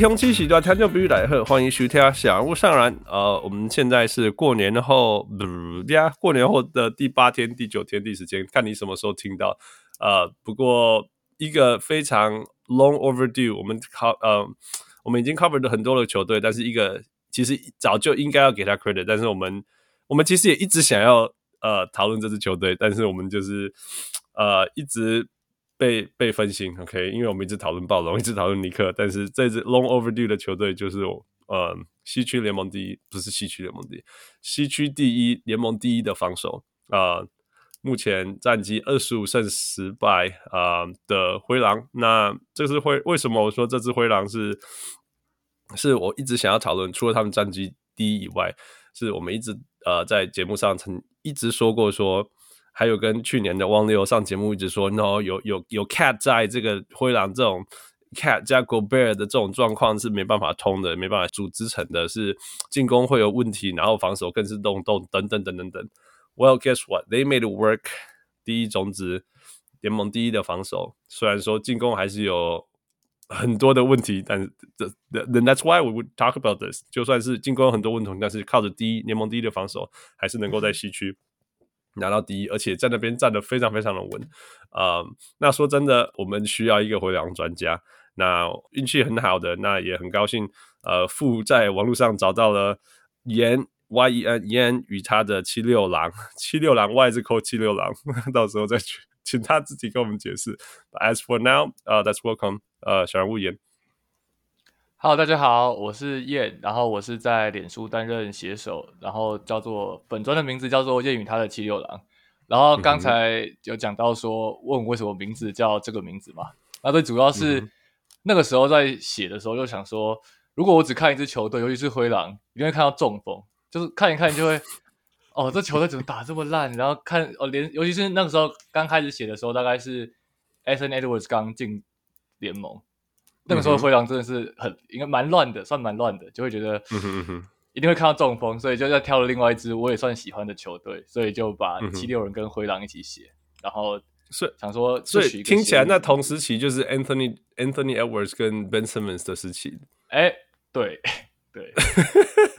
各位乡亲，喜多听众朋友来贺，欢迎徐天《小人物上篮》。呃，我们现在是过年后，不呀，过年后的第八天、第九天、第十天，看你什么时候听到。呃，不过一个非常 long overdue，我们考呃，我们已经 covered 很多的球队，但是一个其实早就应该要给他 credit，但是我们我们其实也一直想要呃讨论这支球队，但是我们就是呃一直。被被分心，OK，因为我们一直讨论暴龙，一直讨论尼克，但是这支 long overdue 的球队就是我呃西区联盟第一，不是西区联盟第一，西区第一联盟第一的防守啊、目前战绩二十五胜十败啊、的灰狼。那这是灰为什么我说这支灰狼是是我一直想要讨论，除了他们战绩第一以外，是我们一直呃在节目上曾一直说过说。还有跟去年的汪六上节目一直说，no 有有有 cat 在这个灰狼这种 cat 加 Go Bear 的这种状况是没办法通的，没办法组织成的，是进攻会有问题，然后防守更是洞洞等等等等等。Well, guess what? They made work。第一种子，联盟第一的防守，虽然说进攻还是有很多的问题，但是 the that's why we would talk about this。就算是进攻有很多问题，但是靠着第一联盟第一的防守，还是能够在西区。拿到第一，而且在那边站得非常非常的稳，啊、那说真的，我们需要一个回廊专家。那运气很好的，那也很高兴，呃，富在网络上找到了严 Y E N 严与他的七六郎，七六郎 Y 字扣七六郎，到时候再去请他自己跟我们解释。As for now，呃、uh，That's welcome，呃，小人物言。Hello，大家好，我是燕，然后我是在脸书担任写手，然后叫做本专的名字叫做燕与他的七六郎，然后刚才有讲到说问为什么名字叫这个名字嘛，那最主要是那个时候在写的时候就想说，如果我只看一支球队，尤其是灰狼，一定会看到中锋，就是看一看就会，哦，这球队怎么打这么烂，然后看哦连，尤其是那个时候刚开始写的时候，大概是 Anthony Edwards 刚进联盟。那个时候灰狼真的是很应该蛮乱的，算蛮乱的，就会觉得一定会看到中锋，所以就在挑了另外一支我也算喜欢的球队，所以就把七六人跟灰狼一起写，然后是想说，所以听起来那同时期就是 Anthony Anthony Edwards 跟 Ben Simmons 的时期。哎，对对，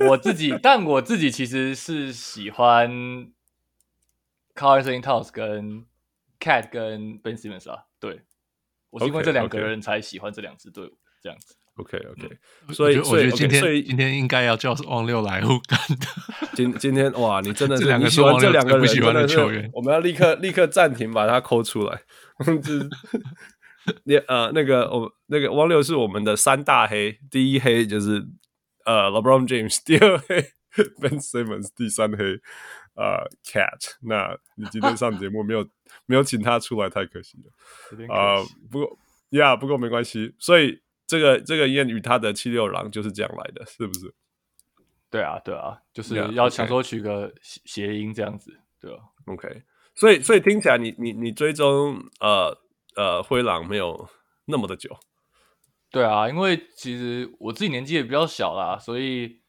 我自己，但我自己其实是喜欢 Karl-Anthony Towns 跟 Cat 跟 Ben Simmons 啊，对。我是因为这两个人才喜欢这两支队伍，这样子。OK OK，所以我觉得今天、okay, 今天应该要叫王六来护干的。今今天哇，你真的是这两个喜欢这两个人不喜欢的球员，我们要立刻立刻暂停，把它抠出来。你呃，那个我那个汪六是我们的三大黑，第一黑就是呃 LeBron James，第二黑 Ben Simmons，第三黑。呃、uh,，Cat，那你今天上节目没有没有请他出来，太可惜了。啊、uh,，不过呀，yeah, 不过没关系。所以这个这个谚语，他的七六郎就是这样来的，是不是？对啊，对啊，就是要想说取个谐音这样子，对吧？OK，所以所以听起来你你你追踪呃呃灰狼没有那么的久。对啊，因为其实我自己年纪也比较小啦，所以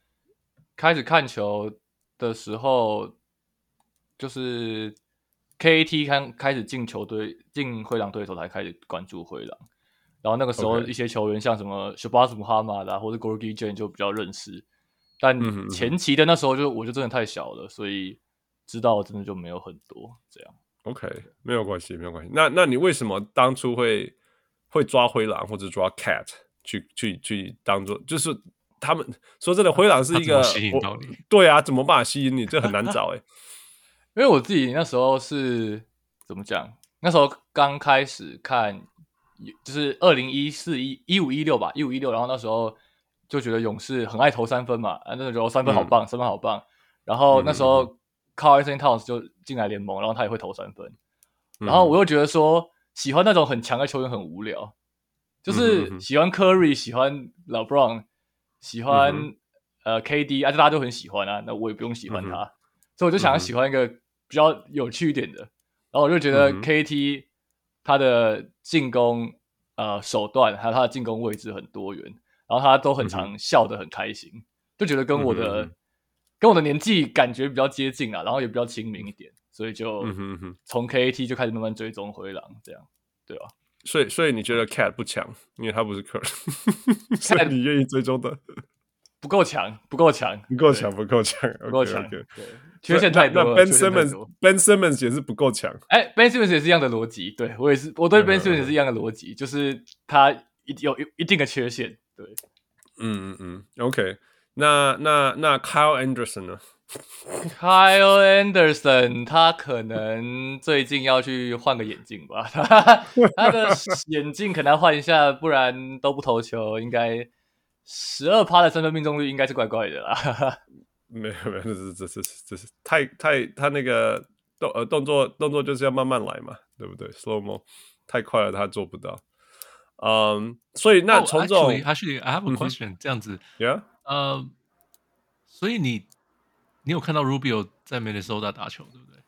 开始看球的时候。就是 KAT 开开始进球队进灰狼队的时候才开始关注灰狼，然后那个时候一些球员像什么 Shabazz Muhammad 啊或者 Gorgui Dieng 就比较认识，但前期的那时候就我就真的太小了，所以知道真的就没有很多这样。OK，没有关系，没有关系。那那你为什么当初会会抓灰狼或者抓 Cat 去去去当做就是他们说真的灰狼是一个吸引到你？对啊，怎么办法吸引你？这很难找哎、欸。因为我自己那时候是怎么讲？那时候刚开始看，就是二零一四一一五一六吧，一五一六。然后那时候就觉得勇士很爱投三分嘛，啊，那时候三分好棒，嗯、三分好棒。然后那时候 Karl-Anthony Towns 就进来联盟，然后他也会投三分。然后我又觉得说，喜欢那种很强的球员很无聊，就是喜欢 Curry，喜欢 LeBron，喜欢、嗯、呃 KD，而且大家都很喜欢啊，那我也不用喜欢他，嗯、所以我就想要喜欢一个。比较有趣一点的，然后我就觉得 KT 他的进攻、嗯、呃手段还有他的进攻位置很多元，然后他都很常笑得很开心，嗯、就觉得跟我的、嗯、跟我的年纪感觉比较接近啊，然后也比较亲民一点，所以就从 KT 就开始慢慢追踪灰狼这样，对吧？所以所以你觉得 Cat 不强，因为他不是 所以你愿意追踪的不够强，不够强，不够强，不够强，不够强，对，缺陷太多。那 Ben Simmons，Ben Simmons 也是不够强。哎，Ben Simmons 也是一样的逻辑，对我也是，我对 Ben Simmons 也是一样的逻辑，就是他一有有一定的缺陷，对，嗯嗯嗯，OK，那那那 Kyle Anderson 呢？Kyle Anderson，他可能最近要去换个眼镜吧，他的眼镜可能要换一下，不然都不投球，应该十二趴的三分命中率应该是怪怪的啦。没有没有，这是这是这是太太他那个动呃动作动作就是要慢慢来嘛，对不对？Slow mo 太快了，他做不到。嗯，所以那从这种 Actually, I have a question，这样子，Yeah，呃，所以你。你有看到 Rubio 在 Minnesota 打球，对不对？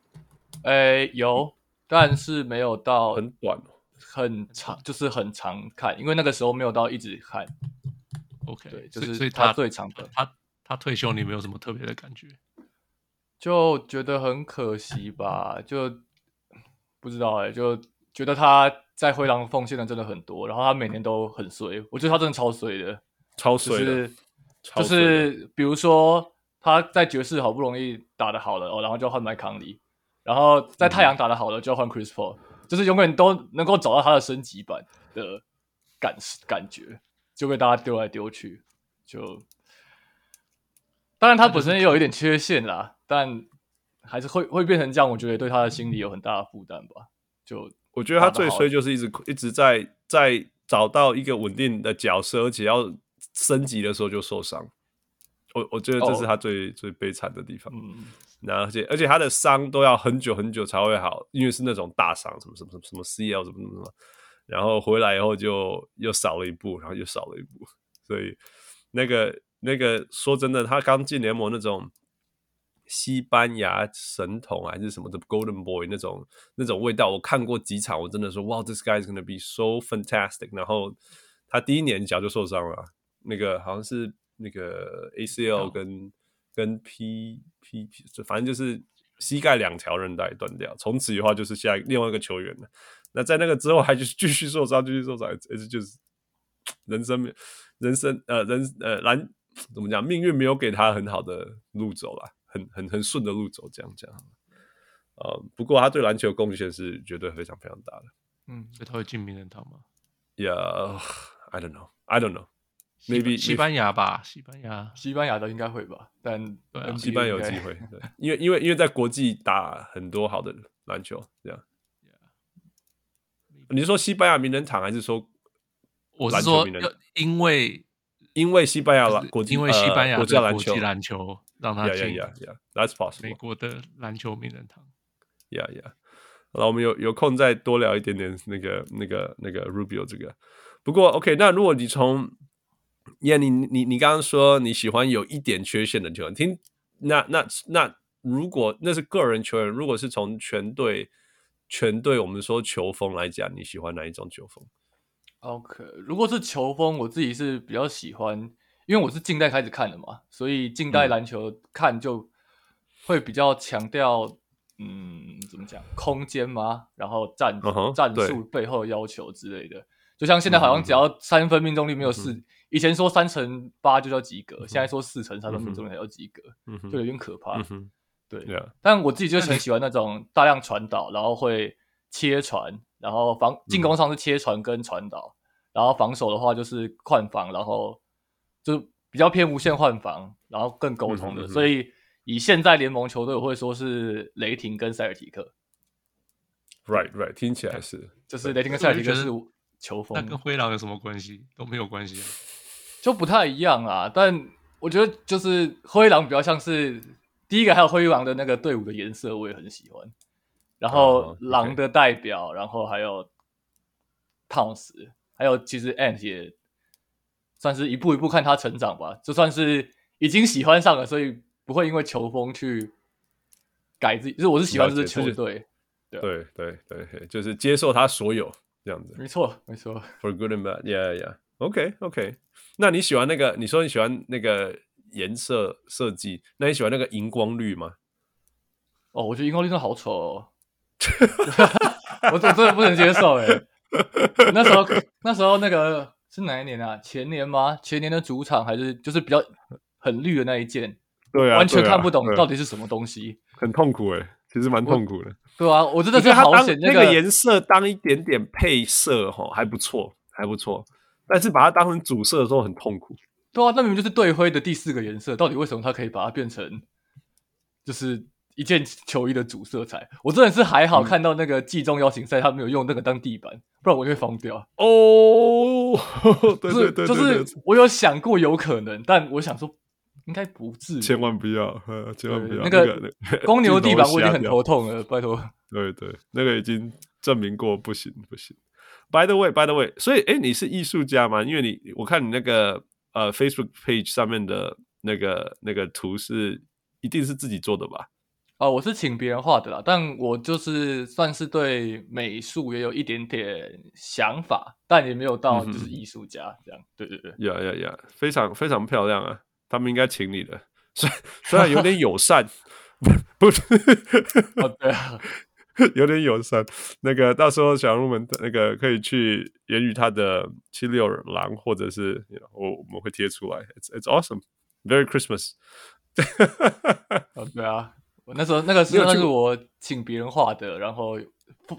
诶，有，但是没有到很短，很长，就是很长看，因为那个时候没有到一直看。OK，对，就是所以他最长的，他他退休，你没有什么特别的感觉？就觉得很可惜吧，就不知道哎，就觉得他在灰狼奉献的真的很多，然后他每年都很衰，我觉得他真的超衰的，超衰的，就是就是比如说。他在爵士好不容易打得好了哦，然后就换麦康利，然后在太阳打得好了就换 Chris Paul，就是永远都能够找到他的升级版的感感觉，就被大家丢来丢去。就当然他本身也有一点缺陷啦，但还是会会变成这样，我觉得对他的心理有很大的负担吧。就我觉得他最衰就是一直一直在在找到一个稳定的角色，而且要升级的时候就受伤。我我觉得这是他最、oh. 最悲惨的地方，嗯，然后而且而且他的伤都要很久很久才会好，因为是那种大伤，什么什么什么什么 CL 什么什么什么，然后回来以后就又少了一步，然后又少了一步，所以那个那个说真的，他刚进联盟那种西班牙神童还是什么的 Golden Boy 那种那种味道，我看过几场，我真的说哇，this guy is gonna be so fantastic，然后他第一年脚就受伤了，那个好像是。那个 ACL 跟、哦、跟 P P P，反正就是膝盖两条韧带断掉，从此以后就是下一另外一个球员了。那在那个之后还就是继续受伤，继续受伤，而且就是人生人生呃人呃篮怎么讲，命运没有给他很好的路走了，很很很顺的路走，这样讲。呃，不过他对篮球贡献是绝对非常非常大的。嗯，所以他会进名人堂吗？Yeah，I don't know，I don't know。maybe 西班牙吧，西班牙，西班牙的应该会吧，但对、啊，西班牙有机会，对，因为因为因为在国际打很多好的篮球，这样。你是说西班牙名人堂，还是说我是说，因为因为西班牙篮国际，因为西班牙国际篮球篮球让他进，yeah yeah yeah，that's possible。美国的篮球名人堂，yeah yeah。好了，我们有有空再多聊一点点那个那个那个 Rubio 这个。不过 OK，那如果你从耶，yeah, 你你你刚刚说你喜欢有一点缺陷的球员，听那那那如果那是个人球员，如果是从全队全队我们说球风来讲，你喜欢哪一种球风？OK，如果是球风，我自己是比较喜欢，因为我是近代开始看的嘛，所以近代篮球看就会比较强调，嗯，怎么讲，空间吗？然后战、uh huh, 战术背后的要求之类的。就像现在好像只要三分命中率没有四，嗯、以前说三乘八就叫及格，嗯、现在说四乘三分命中率才叫及格，嗯、就有点可怕。对，Yeah. 但我自己就很喜欢那种大量传导，然后会切传，然后防进攻上是切传跟传导，嗯、然后防守的话就是换防，然后就比较偏无限换防，然后更沟通的。嗯、哼所以以现在联盟球队，我会说是雷霆跟塞尔提克。Right, right，听起来是，就是雷霆跟塞尔提克是。球风那跟灰狼有什么关系？都没有关系啊，就不太一样啊。但我觉得就是灰狼比较像是第一个，还有灰狼的那个队伍的颜色我也很喜欢。然后狼的代表，oh. 然后还有汤斯，还有其实 Ant 也算是一步一步看他成长吧。就算是已经喜欢上了，所以不会因为球风去改自己。就是我是喜欢这支球队，对对对对，就是接受他所有。这样子，没错，没错。For good and bad, yeah, yeah. OK, OK. 那你喜欢那个？你说你喜欢那个颜色设计？那你喜欢那个荧光绿吗？哦，我觉得荧光绿真的好丑哦，我真的不能接受哎。那时候那时候那个是哪一年啊？前年吗？前年的主场还是就是比较很绿的那一件？对啊，完全看不懂到底是什么东西，很痛苦哎、欸，其实蛮痛苦的。对啊，我真的是好险，那个颜色当一点点配色哈，还不错，还不错。但是把它当成主色的时候很痛苦。对啊，那明明就是队徽的第四个颜色，到底为什么它可以把它变成就是一件球衣的主色彩？我真的是还好看到那个季中邀请赛，他没有用那个当地板，不然我就会疯掉。哦，对对对，就是我有想过有可能，但我想说应该不至于，千万不要，千万不要。那个公牛地板我已经很头痛了，拜托。对对，那个已经证明过不行不行。By the way, by the way，所以哎，你是艺术家吗？因为你我看你那个呃 Facebook page 上面的那个那个图是一定是自己做的吧？哦，我是请别人画的啦，但我就是算是对美术也有一点点想法，但也没有到就是艺术家这样。嗯、对对对，呀呀呀，非常非常漂亮啊！他们应该请你的，虽虽然有点友善，不是？哦，对啊。有点友善，那个到时候小人物们那个可以去言语他的七六郎，或者是我我们会贴出来。It's it's awesome, very Christmas。哦，对啊，我那时候那个时候是我请别人画的，然后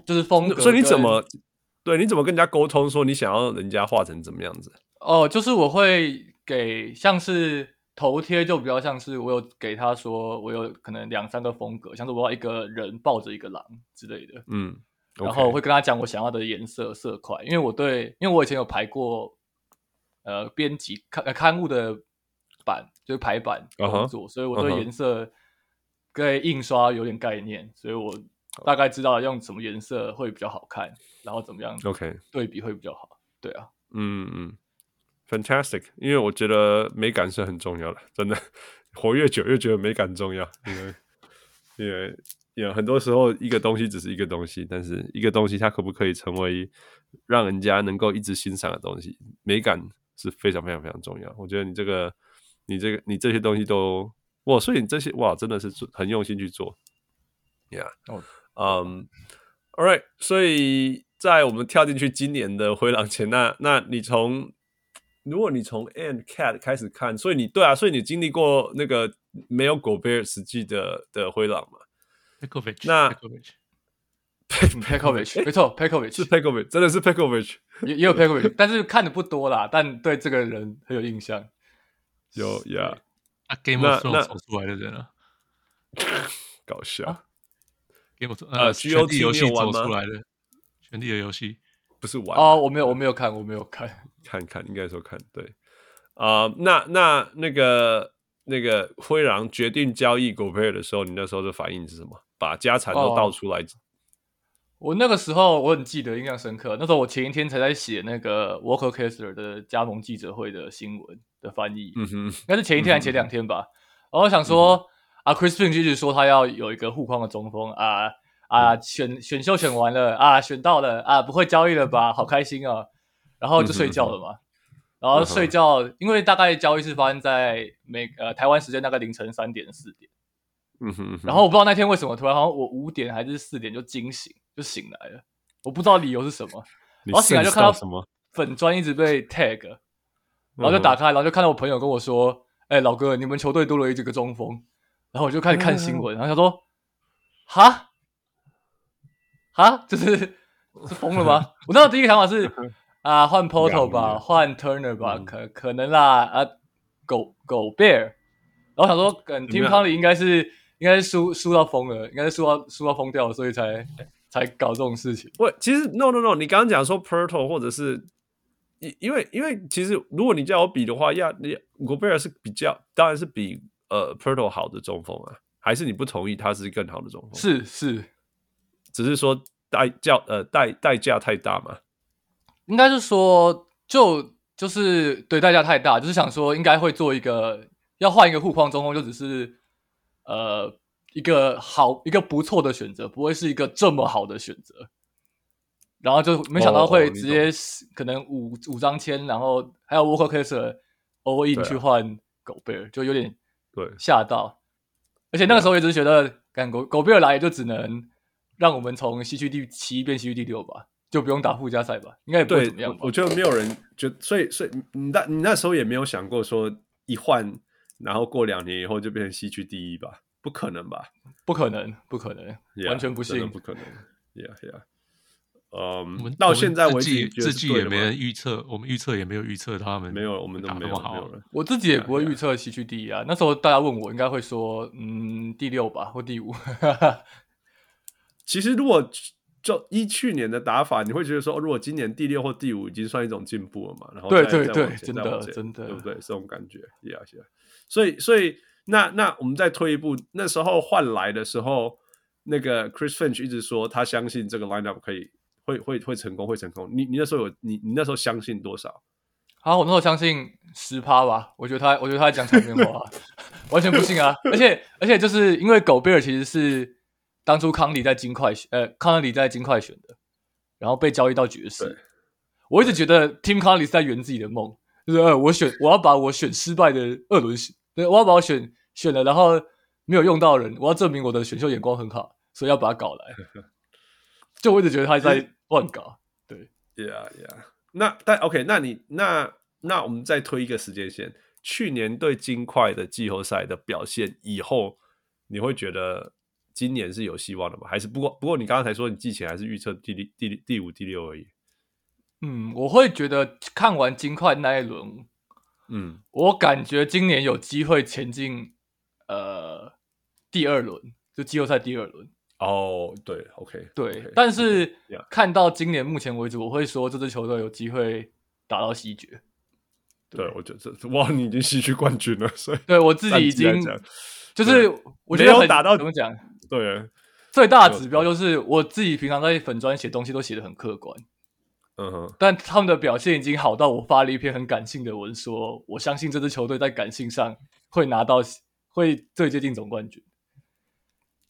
就是风格。所以你怎么对？你怎么跟人家沟通说你想要人家画成怎么样子？哦，就是我会给像是。头贴就比较像是我有给他说，我有可能两三个风格，像是我要一个人抱着一个狼之类的，嗯然后我会跟他讲我想要的颜色色块，因为我对，因为我以前有排过，呃，编辑刊刊物的版，就是排版工作，uh -huh. 所以我对颜色跟印刷有点概念，所以我大概知道用什么颜色会比较好看，然后怎么样，OK，对比会比较好.对啊，嗯嗯。Fantastic，因为我觉得美感是很重要的，真的，活越久越觉得美感重要，因为因为有很多时候一个东西只是一个东西，但是一个东西它可不可以成为让人家能够一直欣赏的东西，美感是非常非常非常重要。我觉得你这个你这个你这些东西都哇，所以你这些哇真的是很用心去做，Yeah，嗯、oh.，um,，All right，所以在我们跳进去今年的灰狼前，那那你从如果你从 And Cat 开始看，所以你对啊，所以你经历过那个没有狗贝尔实际的的灰狼嘛？Pekovic，那 Pekovic，没错，Pekovic 是 Pekovic，真的是 Pekovic，也也有 Pekovic，但是看的不多啦，但对这个人很有印象。有呀，啊，Game of Thrones 走出来的人啊，搞笑。啊、Game of 呃，权力游戏走出来的，权力的游戏。不是玩。哦，我没有，我没有看，我没有看，看看应该说看对啊、呃。那那那个那个灰狼决定交易狗贝尔的时候，你那时候的反应是什么？把家产都倒出来、哦。我那个时候我很记得，印象深刻。那时候我前一天才在写那个 Walker Kessler 的加盟记者会的新闻的翻译，嗯哼，应该是前一天还是前两天吧。嗯、然后我想说、嗯、啊，Chris Finch 一直说他要有一个护框的中锋啊。啊，选选秀选完了啊，选到了啊，不会交易了吧？好开心啊！然后就睡觉了嘛。嗯、然后睡觉、嗯，因为大概交易是发生在每呃台湾时间大概凌晨三点四点。嗯哼。然后我不知道那天为什么突然好像我五点还是四点就惊醒，就醒来了。我不知道理由是什么。然后醒来就看到什么粉砖一直被 tag，然后就打开，然后就看到我朋友跟我说：“哎、欸，老哥，你们球队多了一这个中锋。”然后我就开始看新闻，然后他说：“哈。”哈，就是是疯了吗？我那时候第一个想法是啊，换 Porto 吧，换 Turner 吧，嗯、可可能啦啊，狗狗 Bear，然后想说，跟 Tim Connelly 应该是应该是输输到疯了，应该是输到输到疯掉了，所以才才搞这种事情。喂，其实 No No No，你刚刚讲说 Poto 或者是因因为因为其实如果你叫我比的话，亚，你狗 Bear 是比较当然是比呃 Poto 好的中锋啊，还是你不同意他是更好的中锋？是是。只是说代价呃代代价太大嘛？应该是说就就是对代价太大，就是想说应该会做一个要换一个护框中锋，就只是呃一个好一个不错的选择，不会是一个这么好的选择。然后就没想到会直接可能五五张签，然后还有 Walker Kessler all in 去换狗贝尔，就有点对吓到。而且那个时候也只是觉得，干狗狗贝尔来也就只能。让我们从西区第七变西区第六吧，就不用打附加赛吧？应该也不会怎么样吧。我，我觉得没有人就所以所以你那你那时候也没有想过说一换，然后过两年以后就变成西区第一吧？不可能吧？不可能，不可能，yeah, 完全不信，不可能。Yeah, yeah. 嗯，到现在为止，自己也没人预测，我们预测也没有预测他们，没有，我们都没有好。我自己也不会预测西区第一啊。那时候大家问我，应该会说，嗯，第六吧，或第五。其实如果就依去年的打法，你会觉得说，如果今年第六或第五已经算一种进步了嘛？然后对对对，真的真的，对不对？这种感觉，Yeah Yeah。所以所以那那我们再退一步，那时候换来的时候，那个 Chris Finch 一直说他相信这个 lineup 可以。会会会成功，会成功。你你那时候有你你那时候相信多少？好，我那时候相信十趴吧。我觉得他，我觉得他在讲场面话，完全不信啊。而且而且就是因为狗贝尔其实是当初康利在金块选，呃，康利在金块选的，然后被交易到爵士。我一直觉得 Tim Connelly 是在圆自己的梦，就是呃，我选我要把我选失败的二轮选，对，我要把我选选了，然后没有用到人，我要证明我的选秀眼光很好，所以要把他搞来。就我一直觉得他在。乱搞，对，Yeah Yeah。那但 OK，那你那那我们再推一个时间线，去年对金块的季后赛的表现以后，你会觉得今年是有希望的吗？还是不过不过你刚刚才说你季前还是预测第第第第五第六而已。嗯，我会觉得看完金块那一轮，嗯，我感觉今年有机会前进，呃，第二轮就季后赛第二轮。哦，对，OK，对，okay, 但是看到今年目前为止，我会说这支球队有机会打到西决。对，对我觉得哇，你已经西区冠军了，所以对我自己已经就是我觉得很打到怎么讲？对，最大的指标就是我自己平常在粉专写东西都写的很客观，嗯哼，但他们的表现已经好到我发了一篇很感性的文，说我相信这支球队在感性上会拿到会最接近总冠军。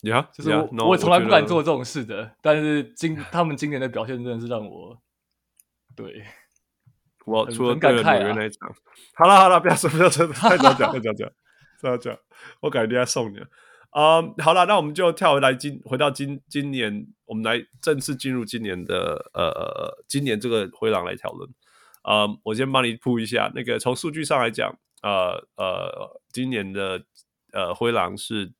呀，yeah, 就是我，yeah, no, 我从来不敢做这种事的，但是今他们今年的表现真的是让我，对，我除了对纽约那一场，好了好了，不要说不要说，再讲讲再讲 讲再讲，我改天送你了。啊、好了，那我们就跳回来今回到今今年，我们来正式进入今年的呃，今年这个灰狼来讨论。啊、我先帮你铺一下，那个从数据上来讲，呃呃，今年的呃灰狼是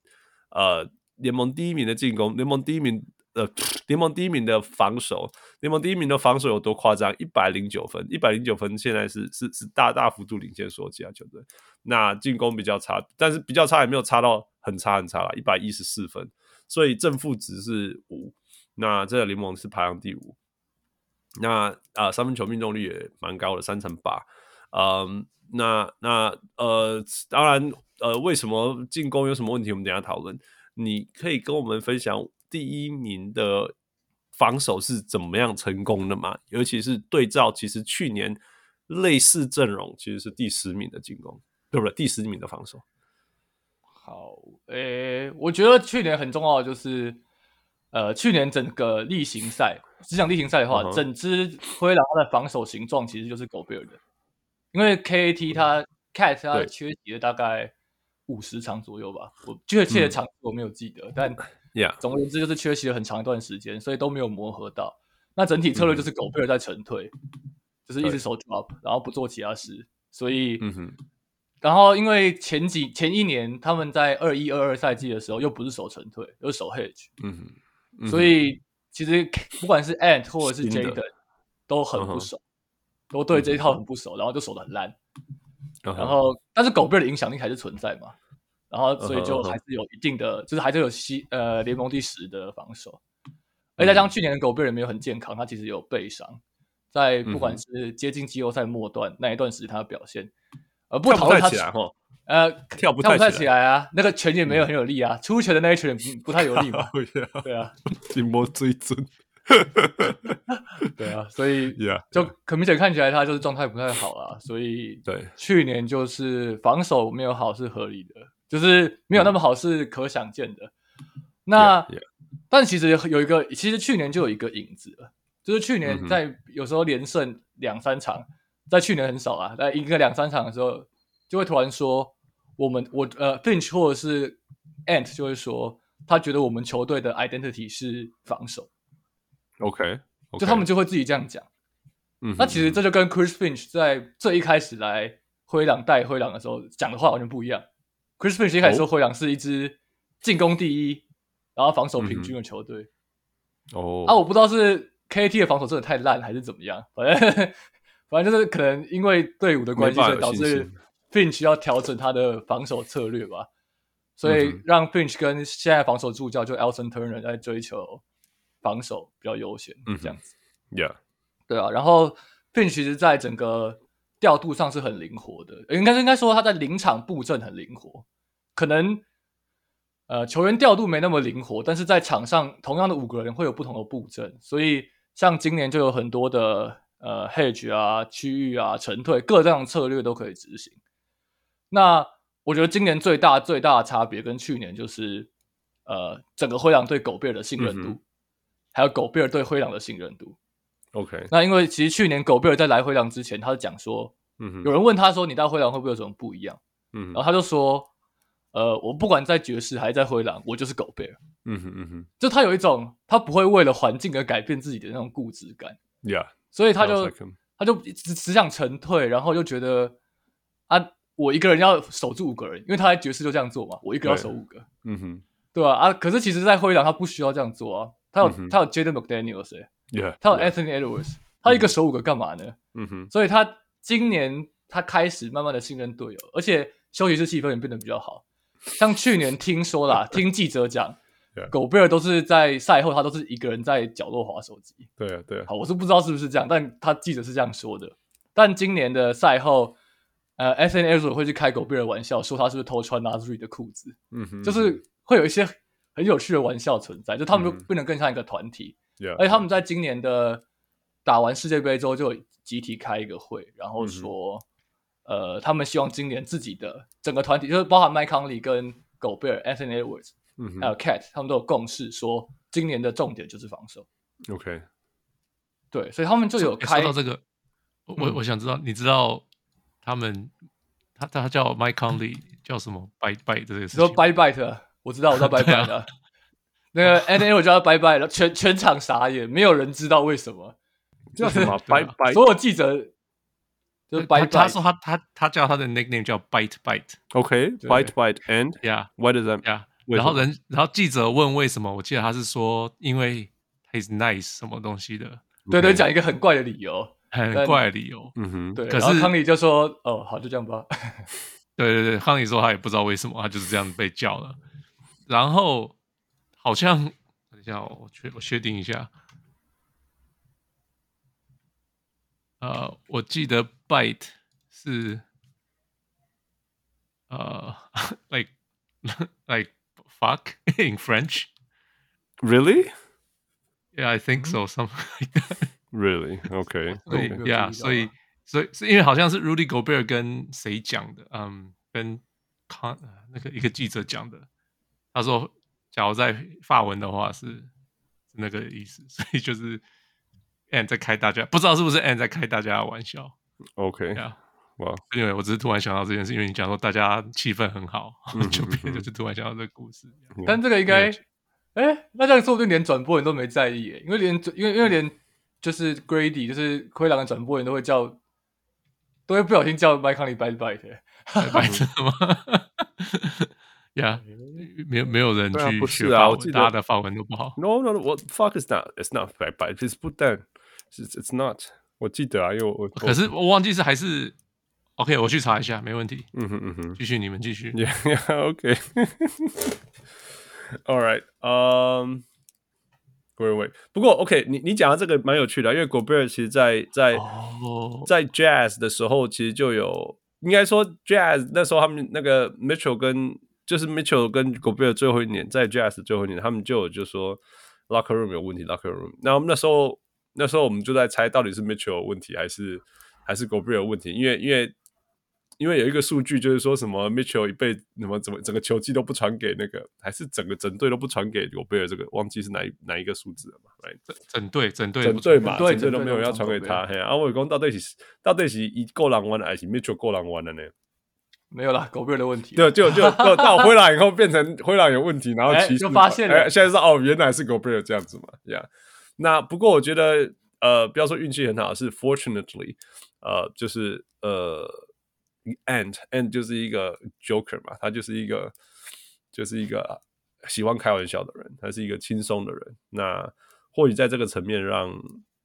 呃。联盟第一名的进攻，联盟第一名呃，联盟第一名的防守，联盟第一名的防守有多夸张？一百零九分，一百零九分，现在是是是大大幅度领先所有其他球队。那进攻比较差，但是比较差也没有差到很差很差啦，一百一十四分，所以正负值是五。那这个联盟是排行第五。那啊、三分球命中率也蛮高的，三成八。嗯，那那呃，当然呃，为什么进攻有什么问题？我们等下讨论。你可以跟我们分享第一名的防守是怎么样成功的嘛？尤其是对照，其实去年类似阵容其实是第十名的进攻，对不对？第十名的防守。好，诶、欸，我觉得去年很重要的就是，呃，去年整个例行赛，只讲例行赛的话，uh. 整支灰狼它的防守形状其实就是狗贝尔的，因为 KAT 他 Cat 他缺席了大概。五十场左右吧，我确切的场次我没有记得，嗯、但总而言之就是缺席了很长一段时间，所以都没有磨合到。那整体策略就是狗贝尔在沉退，嗯、就是一直守 drop，然后不做其他事。所以，嗯、然后因为前几前一年他们在二一二二赛季的时候又不是守沉退，又是守 hedge，嗯嗯、所以其实不管是 Ant 或者是 Jaden 都很不熟，都对这一套很不熟，然后就守的很烂。然后，但是狗贝尔的影响力还是存在嘛，然后所以就还是有一定的，uh -huh, uh. 就是还是有西呃联盟第十的防守，而且加上去年的狗贝尔没有很健康，他其实有背伤，在不管是接近季后赛末段、uh. 那一段时间他的表现，呃不讨论他起来呃跳不太起来啊，那个拳也没有很有力啊，嗯、出拳的那一拳不不太有力嘛，对啊，筋膜最尊。对啊，所以 就可明显看起来他就是状态不太好啊，所以对去年就是防守没有好是合理的，就是没有那么好是可想见的。那 yeah, yeah. 但其实有一个，其实去年就有一个影子了，就是去年在有时候连胜两三场，在去年很少啊，在赢个两三场的时候，就会突然说我们我呃 Finch 或者是 Ant 就会说他觉得我们球队的 identity 是防守。Okay,，okay, 就他们就会自己这样讲。嗯，那其实这就跟 Chris Finch 在最一开始来灰狼带灰狼的时候讲的话完全不一样。Chris Finch 一开始说灰狼是一支进攻第一，然后防守平均的球队。哦，啊，我不知道是 KT 的防守真的太烂还是怎么样，反正反正就是可能因为队伍的关系，所以导致 Finch 要调整他的防守策略吧。所以让 Finch 跟现在防守助教就 Elson Turner 在追求防守比较优先，这样子。Yeah，对啊。然后 Finch 其实在整个调度上是很灵活的，应该应该说他在临场布阵很灵活。可能呃球员调度没那么灵活，但是在场上同样的五个人会有不同的布阵，所以像今年就有很多的呃 hedge 啊、区域啊、沉退各这样策略都可以执行。那我觉得今年最大最大的差别跟去年就是，呃，整个灰狼对狗贝尔的信任度，嗯、还有狗贝尔对灰狼的信任度。OK，那因为其实去年狗贝尔在来灰狼之前，他是讲说，嗯、有人问他说，你到灰狼会不会有什么不一样？嗯，然后他就说，呃，我不管在爵士还是在灰狼，我就是狗贝尔。嗯哼嗯哼，就他有一种他不会为了环境而改变自己的那种固执感。Yeah，所以他就他就只只想沉退，然后就觉得啊。我一个人要守住五个人，因为他在爵士就这样做嘛。我一个人要守五个，嗯哼，对吧？啊，可是其实，在灰狼他不需要这样做啊。他有、嗯、他有 Jaden McDaniels，他有 Anthony Edwards，他一个守五个干嘛呢？嗯哼，所以他今年他开始慢慢的信任队友，而且休息室气氛也变得比较好。像去年听说啦，听记者讲，狗贝尔都是在赛后他都是一个人在角落划手机。对啊，对啊。好，我是不知道是不是这样，但他记者是这样说的。但今年的赛后。呃，S N S 会去开狗贝尔玩笑，说他是不是偷穿 Naz Reid 的裤子？嗯哼，就是会有一些很有趣的玩笑存在，就他们就变得更像一个团体。嗯、而且他们在今年的打完世界杯之后，就集体开一个会，然后说，呃，他们希望今年自己的整个团体，就是包含麦康利跟狗贝尔、Anthony Edwards，还有 Cat，他们都有共识，说今年的重点就是防守。OK，对，所以他们就有开。说到这个，我我想知道，嗯、你知道？他们，他他叫 Mike Conley，叫什么？Bite Bite 这个事情。说 Bite Bye 的我知道，我知道 Bite Bite 的。那个 N A 我叫他 Bite Bite 了，全全场傻眼，没有人知道为什么 叫什么 Bite Bite。所有记者就 Bite Bite。他说他他他叫他的 nickname 叫 Bite Bite。OK，Bite Bite and yeah，what does that yeah？然后人然后记者问为什么？我记得他是说因为 he's nice 什么东西的。对对，讲一个很怪的理由。很怪的理由，嗯哼，对。可是康利就说：“哦，好，就这样吧。”对对对，康利说他也不知道为什么，他就是这样被叫了。然后好像等一下，我确我确定一下。呃，我记得 bite 是呃，like like fuck in French. Really? Yeah, I think so. Something like that. Really? OK. 对呀，所以所以是因为好像是 Rudy Gobert 跟谁讲的？嗯，跟康那个一个记者讲的。他说， 假如在法文的话是是那个意思，所以就是 And 在开大家不知道是不是 And 在开大家的玩笑。OK 呀，哇！因为我只是突然想到这件事，因为你讲说大家气氛很好，就变就是突然想到这个故事。但这个应该，哎，那这样说不定连转播人都没在意，因为连因为因为连。就是 Grady，就是灰狼的转播员都会叫，都会不小心叫麦康利 bite bite，白痴吗？呀，没有没有人去学法文，大家的法文都不好。No no no，what fuck is that？It's not bite bite，it's put down，it's it's not。我记得啊，因为我可是我忘记是还是 OK，我去查一下，没问题。嗯哼嗯哼，继续你们继续。Yeah，OK。All right，嗯。喂喂，不过 OK，你你讲的这个蛮有趣的，因为 Gobert 其实在在、oh. 在 Jazz 的时候，其实就有应该说 Jazz 那时候他们那个 Mitchell 跟就是 Mitchell 跟 Gobert 最后一年在 Jazz 最后一年，他们就有就说 Locker Room 有问题，Locker Room。那我们那时候那时候我们就在猜到底是 Mitchell 有问题还是还是 Gobert 有问题，因为因为。因为有一个数据，就是说什么 Mitchell 一辈子什么怎么整个球季都不传给那个，还是整个整队都不传给狗贝尔这个，忘记是哪一哪一个数字了嘛？来，整整队整队整队嘛，整队都没有要传给他。嘿啊，我讲到底是到底是一个人玩还是 Mitchell 个人玩的呢？没有啦，狗贝尔的问题。对，就就 就到灰狼以后变成灰狼有问题，然后骑士就发现了，现在是哦，原来是狗贝尔这样子嘛？这样，那不过我觉得呃，不要说运气很好，是 fortunately，呃，就是呃，and and 就是一个 joker 嘛，他就是一个就是一个喜欢开玩笑的人，他是一个轻松的人。那或许在这个层面让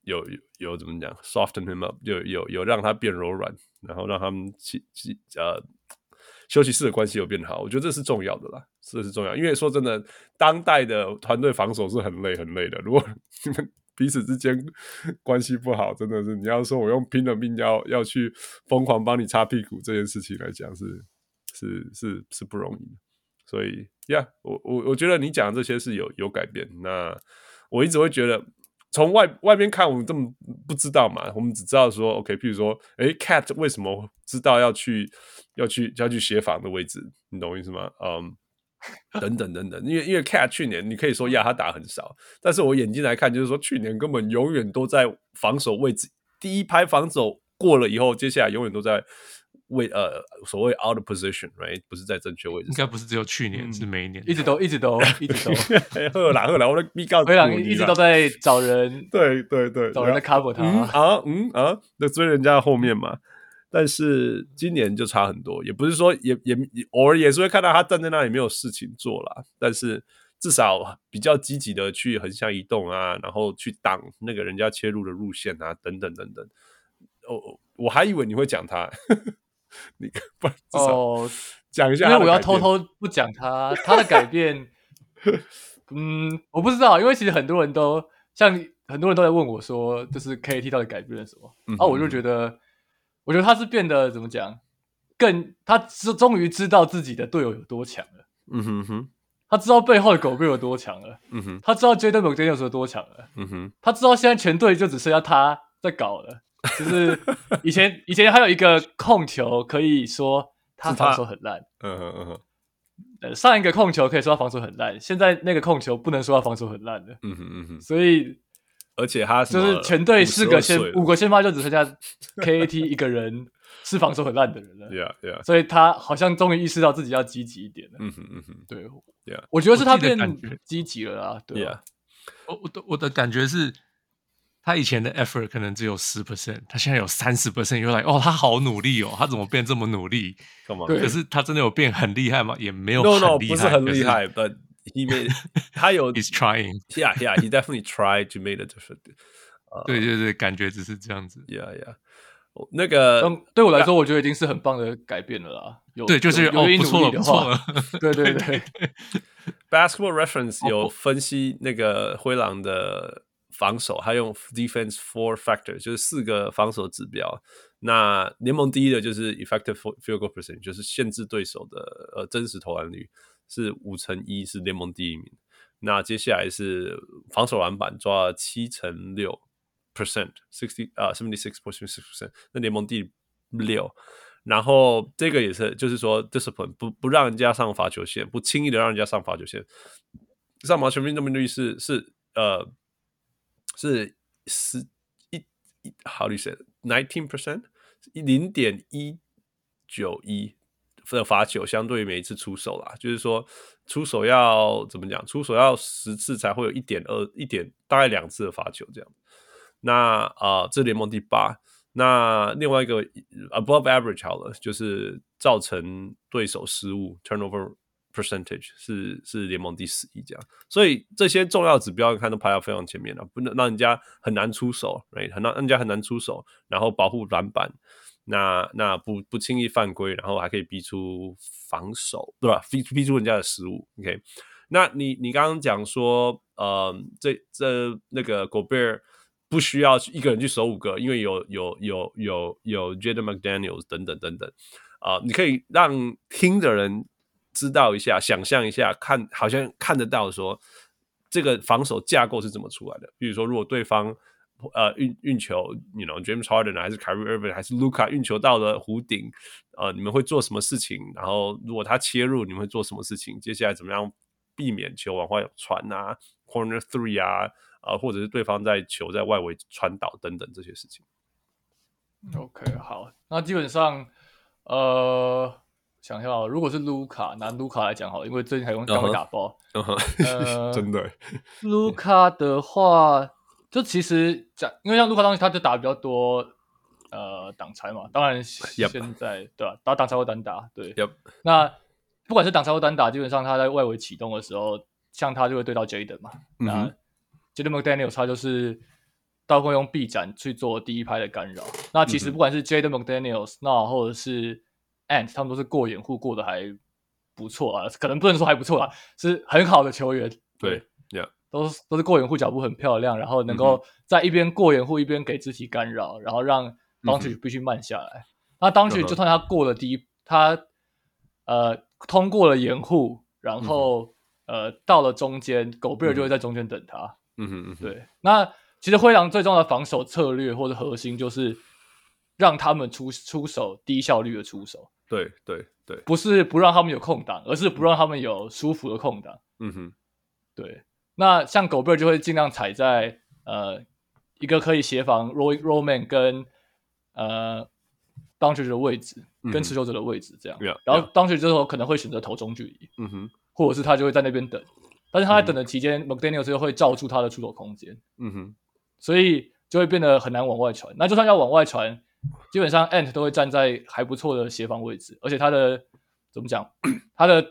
有有有怎么讲，soften him up，有有有让他变柔软，然后让他们其其呃。休息室的关系有变好，我觉得这是重要的啦，这是重要。因为说真的，当代的团队防守是很累很累的。如果你们彼此之间关系不好，真的是你要说我用拼了命要要去疯狂帮你擦屁股这件事情来讲，是是是是不容易的。所以呀我我我觉得你讲的这些是有有改变。那我一直会觉得。从外外边看，我们这么不知道嘛？我们只知道说，OK，譬如说，哎，Cat 为什么知道要去要去要去协防的位置？你懂我意思吗？嗯，等等等等，因为因为 Cat 去年你可以说呀，他打很少，但是我眼睛来看，就是说去年根本永远都在防守位置，第一排防守过了以后，接下来永远都在。为呃，所谓 out of position，right，不是在正确位置。应该不是只有去年，嗯、是每一年，一直都，一直都，一直都。后来，后来，我的咪告，灰狼一直都在找人，对对对，找人来 cover 他。嗯啊，嗯啊，那追人家后面嘛。但是今年就差很多，也不是说也也偶尔也是会看到他站在那里没有事情做啦。但是至少比较积极的去横向移动啊，然后去挡那个人家切入的路线啊，等等等等。哦，我还以为你会讲他。你不哦，讲一下，因为我要偷偷不讲他他的改变。嗯，我不知道，因为其实很多人都像很多人都在问我说，就是 KAT 到底改变了什么？啊，我就觉得，我觉得他是变得怎么讲，更他终终于知道自己的队友有多强了。嗯哼哼，他知道背后的狗队有多强了。嗯哼，他知道 Jaden McDaniels 有多强了。嗯哼，他知道现在全队就只剩下他在搞了。就是以前以前还有一个控球可以说他防守很烂，嗯嗯嗯，呃上一个控球可以说他防守很烂，现在那个控球不能说他防守很烂的，嗯哼嗯哼，所以而且他就是全队四个先五个先发就只剩下 KAT 一个人是防守很烂的人了，Yeah Yeah，所以他好像终于意识到自己要积极一点了，嗯哼嗯哼，对，Yeah，我觉得是他变积极了啊，对啊，我我的我的感觉是。他以前的 effort 可能只有十 percent，他现在有三十 percent，又来哦，他好努力哦，他怎么变这么努力？干嘛？可是他真的有变很厉害吗？也没有很厉害，no, no, 不是很厉害，but he made 他有，he's trying，yeah yeah，he definitely tried to make a difference。对对对，感觉只是这样子，yeah yeah。那个对我来说，我觉得已经是很棒的改变了啦。有对，就是哦，不错了，不错了。对对对，Basketball Reference 有分析那个灰狼的。防守，他用 defense four factor，就是四个防守指标。那联盟第一的就是 effective field goal percent，就是限制对手的呃真实投篮率是五成一，是联盟第一名。那接下来是防守篮板抓七成六 percent，sixty 啊 seventy six point six percent，那联盟第六。然后这个也是，就是说 discipline 不不让人家上罚球线，不轻易的让人家上罚球线。上罚球线命中率是是呃。是十一一，how do you say nineteen percent，零点一九一的罚球，相对于每一次出手啦，就是说出手要怎么讲？出手要十次才会有一点二一点，大概两次的罚球这样。那啊、呃，这联盟第八。那另外一个 above average 好了，就是造成对手失误 turnover。Percentage 是是联盟第十一这样，所以这些重要指标你看都排到非常前面了，不能让人家很难出手哎很让人家很难出手，然后保护篮板，那那不不轻易犯规，然后还可以逼出防守，对吧？逼逼出人家的失误，OK？那你你刚刚讲说，呃，这这那个 Gobert 不需要一个人去守五个，因为有有有有有 Jaden McDaniel 等等等等，啊、你可以让听的人。知道一下，想象一下，看好像看得到说这个防守架构是怎么出来的。比如说，如果对方呃运运球，you know James Harden 还是 Kyrie Irving 还是 Luka 运球到了弧顶，呃，你们会做什么事情？然后如果他切入，你们会做什么事情？接下来怎么样避免球往外传啊，Corner Three，啊、呃，或者是对方在球在外围传导等等这些事情。OK，好，那基本上呃。想一下，如果是卢卡拿卢卡来讲好，因为最近还用他会打包，uh huh. uh huh. 真的。卢卡的话，就其实讲，因为像卢卡当时他就打比较多呃挡拆嘛，当然现在.对吧、啊？打挡拆或单打，对。那不管是挡拆或单打，基本上他在外围启动的时候，像他就会对到 Jaden 嘛。嗯、那 Jaden McDaniels 他就是大部分用臂展去做第一拍的干扰。那其实不管是 Jaden McDaniels，那或者是 Ant，他们都是过掩护过得还不错啊，可能不能说还不错啊，是很好的球员。对，Yeah. 都是都是过掩护脚步很漂亮，然后能够在一边过掩护一边给肢体干扰，然后让 Doncic 必须慢下来。嗯、那 Doncic 就算他过了第一，他呃通过了掩护，然后、嗯、呃到了中间，狗贝尔就会在中间等他。嗯哼嗯哼，对。那其实灰狼最重要的防守策略或者核心就是让他们出出手低效率的出手。对对对，不是不让他们有空档，而是不让他们有舒服的空档。嗯哼，对。那像狗贝尔就会尽量踩在呃一个可以协防 roll roll man 跟呃 Doncic 的位置，跟持球者的位置这样。然后 Doncic 之后可能会选择投中距离，嗯哼，或者是他就会在那边等。但是他在等的期间、嗯、，McDaniel 就会罩住他的出手空间，嗯哼，所以就会变得很难往外传。那就算要往外传，基本上 Ant 都会站在还不错的协防位置，而且他的怎么讲，他的。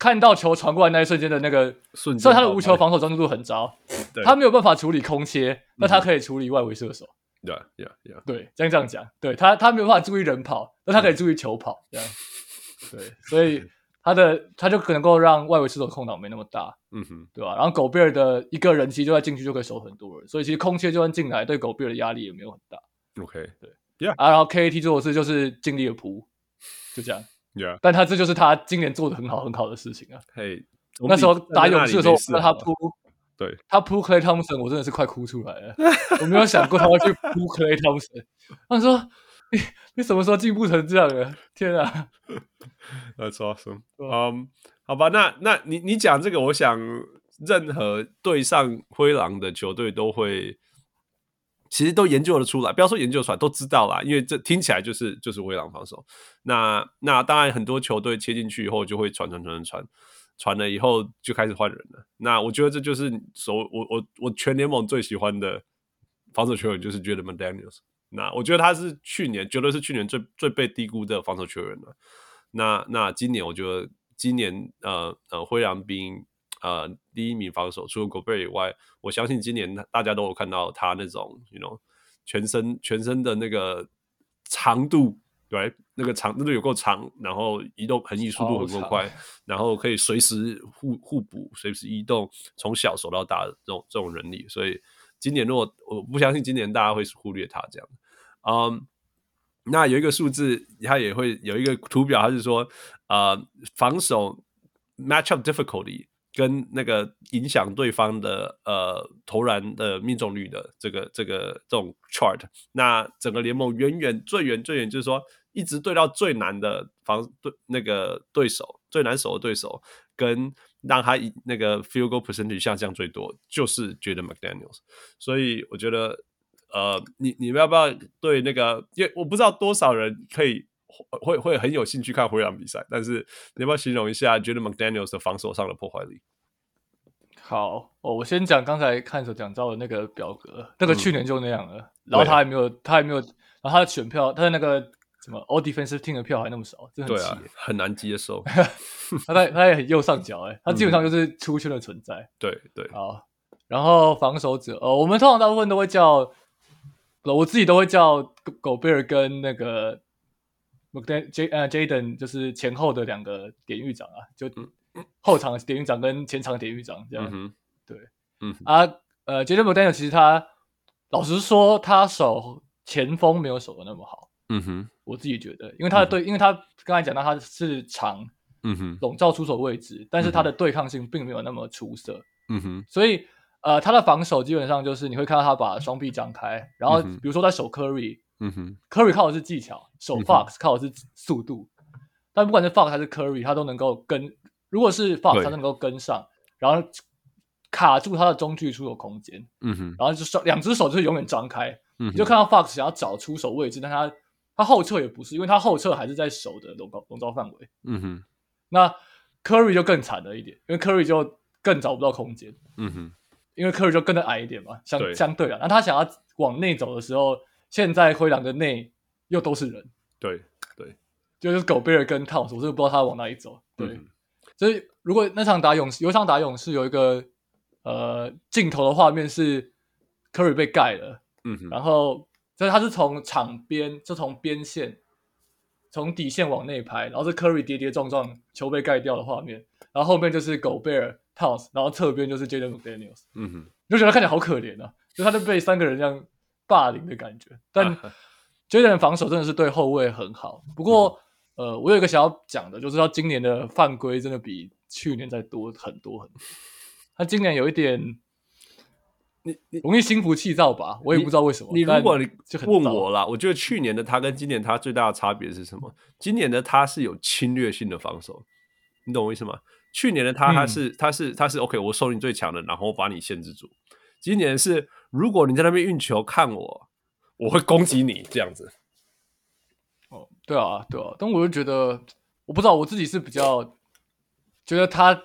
看到球传过来那一瞬间的那个瞬间，所以他的无球防守专注度很糟，他没有办法处理空切，那他可以处理外围射手。对对对，对，这样这样讲，对他他没有办法注意人跑，那他可以注意球跑，这样。对，所以他的他就可能够让外围射手空档没那么大，嗯哼，对吧？然后狗贝尔的一个人其实就在禁区就可以守很多人，所以其实空切就算进来，对狗贝尔的压力也没有很大。OK，对，啊，然后 KAT 做的事就是尽力的扑，就这样。Yeah. 但他这就是他今年做的很好很好的事情啊！嘿那时候打勇士的时候，让他扑，对，他扑 Clay Thompson，我真的是快哭出来了。我没有想过他会去扑 Clay Thompson。他说：“你你什么时候进步成这样了？天啊！”That's awesome。嗯，好吧，那那你你讲这个，我想任何对上灰狼的球队都会。其实都研究得出来，不要说研究出来，都知道啦。因为这听起来就是就是灰狼防守。那那当然，很多球队切进去以后就会传传传传传了以后就开始换人了。那我觉得这就是所我我我全联盟最喜欢的防守球员就是 Jaden Daniels。那我觉得他是去年绝对是去年最最被低估的防守球员了。那那今年我觉得今年呃呃灰狼兵。呃，第一名防守，除了 Gobert 以外，我相信今年大家都有看到他那种，you know，全身全身的那个长度，对，那个长那个有够长，然后移动横移速度很够快，然后可以随时互互补，随时移动，从小守到大的这种这种能力。所以今年如果我不相信今年大家会忽略他这样，嗯，那有一个数字，他也会有一个图表，他是说，呃，防守 matchup difficulty。跟那个影响对方的呃投篮的命中率的这个这个这种 chart，那整个联盟远远最远最远就是说一直对到最难的防对那个对手最难守的对手，跟让他那个 field goal percentage 下降最多，就是觉得 McDaniels。所以我觉得呃，你你们要不要对那个？因为我不知道多少人可以。会会很有兴趣看灰狼比赛，但是你要不要形容一下 Jaden McDaniels 的防守上的破坏力？好，哦，我先讲刚才看守讲到的那个表格，那个去年就那样了，嗯、然后他还没有，他还没有，然后他的选票，他的那个什么 All Defensive Team 的票还那么少，真的很气、啊，很难接受。他在他也很右上角，哎，他基本上就是出圈的存在。嗯、对对，好，然后防守者，哦，我们通常大部分都会叫，我自己都会叫狗贝尔跟那个。J 呃 Jaden 就是前后的两个典狱长啊，就后场典狱长跟前场典狱长这样。嗯、对，嗯啊，呃，Jaden McDaniels 其实他老实说，他守前锋没有守的那么好。嗯哼，我自己觉得，因为他的对，嗯、因为他刚才讲到他是长，嗯哼，笼罩出手位置，但是他的对抗性并没有那么出色。嗯哼，所以呃，他的防守基本上就是你会看到他把双臂张开，然后比如说在守 Curry。嗯哼，Curry 靠的是技巧，守 Fox 靠的是速度，嗯、但不管是 Fox 还是 Curry，他都能够跟，如果是 Fox，他能够跟上，然后卡住他的中距出手空间，嗯哼，然后就双两只手就是永远张开，嗯，你就看到 Fox 想要找出手位置，但他他后撤也不是，因为他后撤还是在手的笼罩笼罩范围，嗯哼，那 Curry 就更惨了一点，因为 Curry 就更找不到空间，嗯哼。因为 Curry 就跟得矮一点嘛，相对。相对啊，那他想要往内走的时候，现在灰狼的内又都是人，对对，就是狗贝尔跟汤普森，我是不知道他往哪里走。对，嗯、所以如果那场打勇士，有场打勇士有一个呃镜头的画面是 Curry 被盖了，然后所以他是从场边就从边线从底线往内拍，然后是 Curry 跌跌撞撞球被盖掉的画面，然后后面就是狗贝尔。House, 然后侧边就是 Jaden McDaniels，嗯哼，就觉得他看起来好可怜啊，就他就被三个人这样霸凌的感觉。但 Jaden 防守真的是对后卫很好。不过，嗯、呃，我有一个想要讲的，就是他今年的犯规真的比去年再多很多很多。他今年有一点，你你容易心浮气躁吧？我也不知道为什么。你，你如果你就问我啦，我觉得去年的他跟今年他最大的差别是什么？今年的他是有侵略性的防守，你懂我意思吗？去年的他，他是、嗯、他是他是 OK，我收你最强的，然后把你限制住。今年是，如果你在那边运球看我，我会攻击你这样子。哦，对啊，对啊，但我就觉得，我不知道我自己是比较觉得他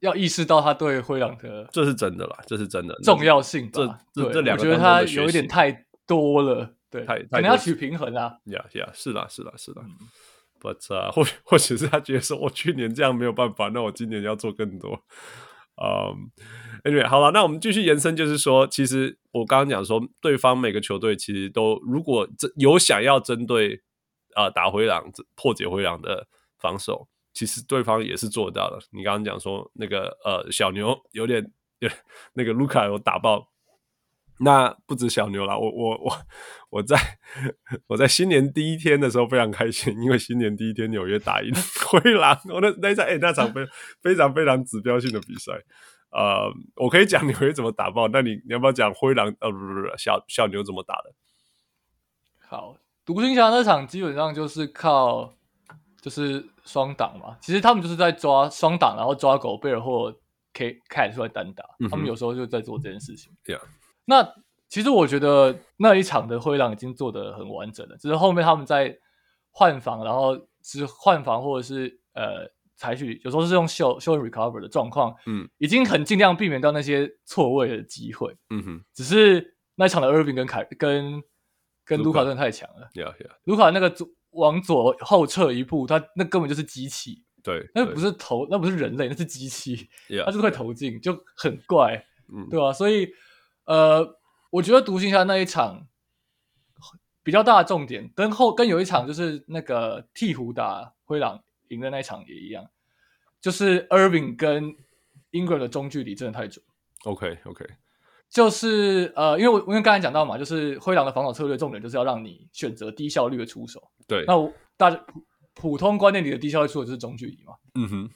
要意识到他对灰狼的，这是真的啦，这是真的重要性吧。这这这两个，我觉得他有一点太多了，对，太可能要取平衡啊。呀呀，是啦，是啦，是啦。嗯 But 啊，或 或许是他觉得说，我去年这样没有办法，那我今年要做更多。嗯，um，Anyway，好了，那我们继续延伸，就是说，其实我刚刚讲说，对方每个球队其实都如果这有想要针对啊、呃、打灰狼、破解回廊的防守，其实对方也是做到了。你刚刚讲说那个呃小牛有点有那个卢卡有打爆。那不止小牛啦，我我我我在我在新年第一天的时候非常开心，因为新年第一天纽约打赢 灰狼，我那那场哎、欸、那场非非常非常指标性的比赛，呃，我可以讲纽约怎么打爆，那你你要不要讲灰狼？呃不不不，小小牛怎么打的？好，独行侠那场基本上就是靠就是双挡嘛，其实他们就是在抓双挡，然后抓狗贝尔或 K Cat 出来单打，嗯、他们有时候就在做这件事情。对啊。那其实我觉得那一场的灰狼已经做得很完整了，只是后面他们在换防，然后是换防或者是呃采取有时候是用秀秀 recover 的状况，嗯，已经很尽量避免到那些错位的机会，嗯哼。只是那一场的 Irving 跟凯跟跟卢卡真的太强了，对啊对啊。卢卡那个左往左后撤一步，他那根本就是机器，对，那不是投，那不是人类，那是机器他就是会投进，就很怪，嗯，对吧？所以。呃，我觉得独行侠那一场比较大的重点，跟后跟有一场就是那个鹈鹕打灰狼赢的那一场也一样，就是 Irving 跟 Ingram 的中距离真的太准。OK OK，就是呃，因为我因为刚才讲到嘛，就是灰狼的防守策略重点就是要让你选择低效率的出手。对，那我大家普普通观念里的低效率出手就是中距离嘛。嗯哼，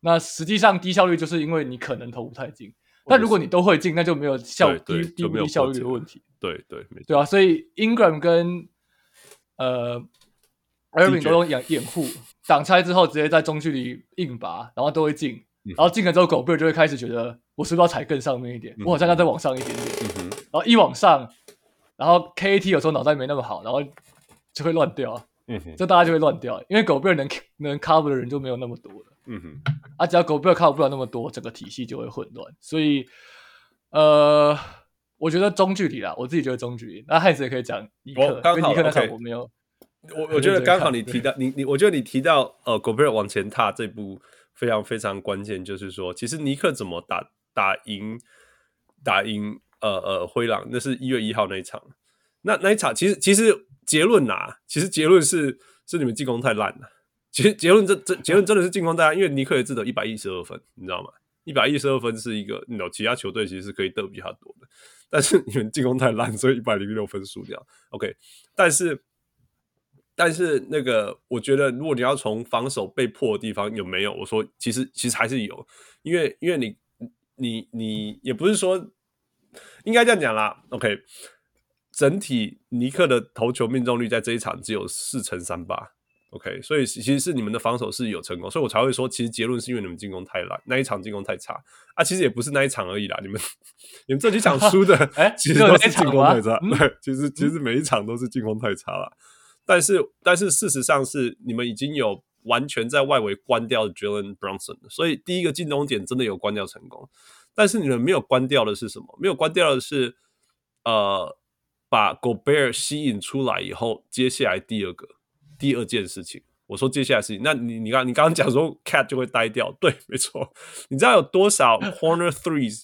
那实际上低效率就是因为你可能投不太进。但如果你都会进，那就没有效低低不低效率的问题。对对没错，对啊，所以 Ingram 跟呃 Irving 都用掩掩护挡拆之后，直接在中距离硬拔，然后都会进。然后进了之后，狗贝尔就会开始觉得，我是不是要踩更上面一点？我好像要再往上一点点。然后一往上，然后 KAT 有时候脑袋没那么好，然后就会乱掉。嗯哼，这大家就会乱掉，因为狗贝尔能能 cover 的人就没有那么多了。嗯哼，啊，只要狗贝尔 cover 不了那么多，整个体系就会混乱。所以，呃，我觉得中距离啦，我自己觉得中距离。那汉斯也可以讲尼克，刚好尼克那场我没有。我我觉得刚好你提到你你，我觉得你提到呃狗贝尔往前踏这步非常非常关键，就是说，其实尼克怎么打打赢打赢呃呃灰狼，那是一月一号那一场。那那一场其实其实结论呐，其实结论是是你们进攻太烂了。其实结论这这结论真的是进攻大家，因为尼克也只得一百一十二分，你知道吗？一百一十二分是一个，你知道其他球队其实是可以得比他多的，但是你们进攻太烂，所以一百零六分输掉。OK，但是但是那个，我觉得如果你要从防守被破的地方有没有？我说其实其实还是有，因为因为你你你也不是说应该这样讲啦。OK，整体尼克的投球命中率在这一场只有四成三八。OK，所以其实是你们的防守是有成功，所以我才会说，其实结论是因为你们进攻太烂，那一场进攻太差啊。其实也不是那一场而已啦，你们 你们这几场输的，哎，其实都是进攻太差。对，其实其实每一场都是进攻太差了。但是但是事实上是你们已经有完全在外围关掉 Jalen Brunson，所以第一个进攻点真的有关掉成功。但是你们没有关掉的是什么？没有关掉的是，呃，把 Gobert 吸引出来以后，接下来第二个第二件事情，我说接下来事情，那你你刚你刚刚讲说 Cat 就会呆掉，对，没错。你知道有多少 Corner Threes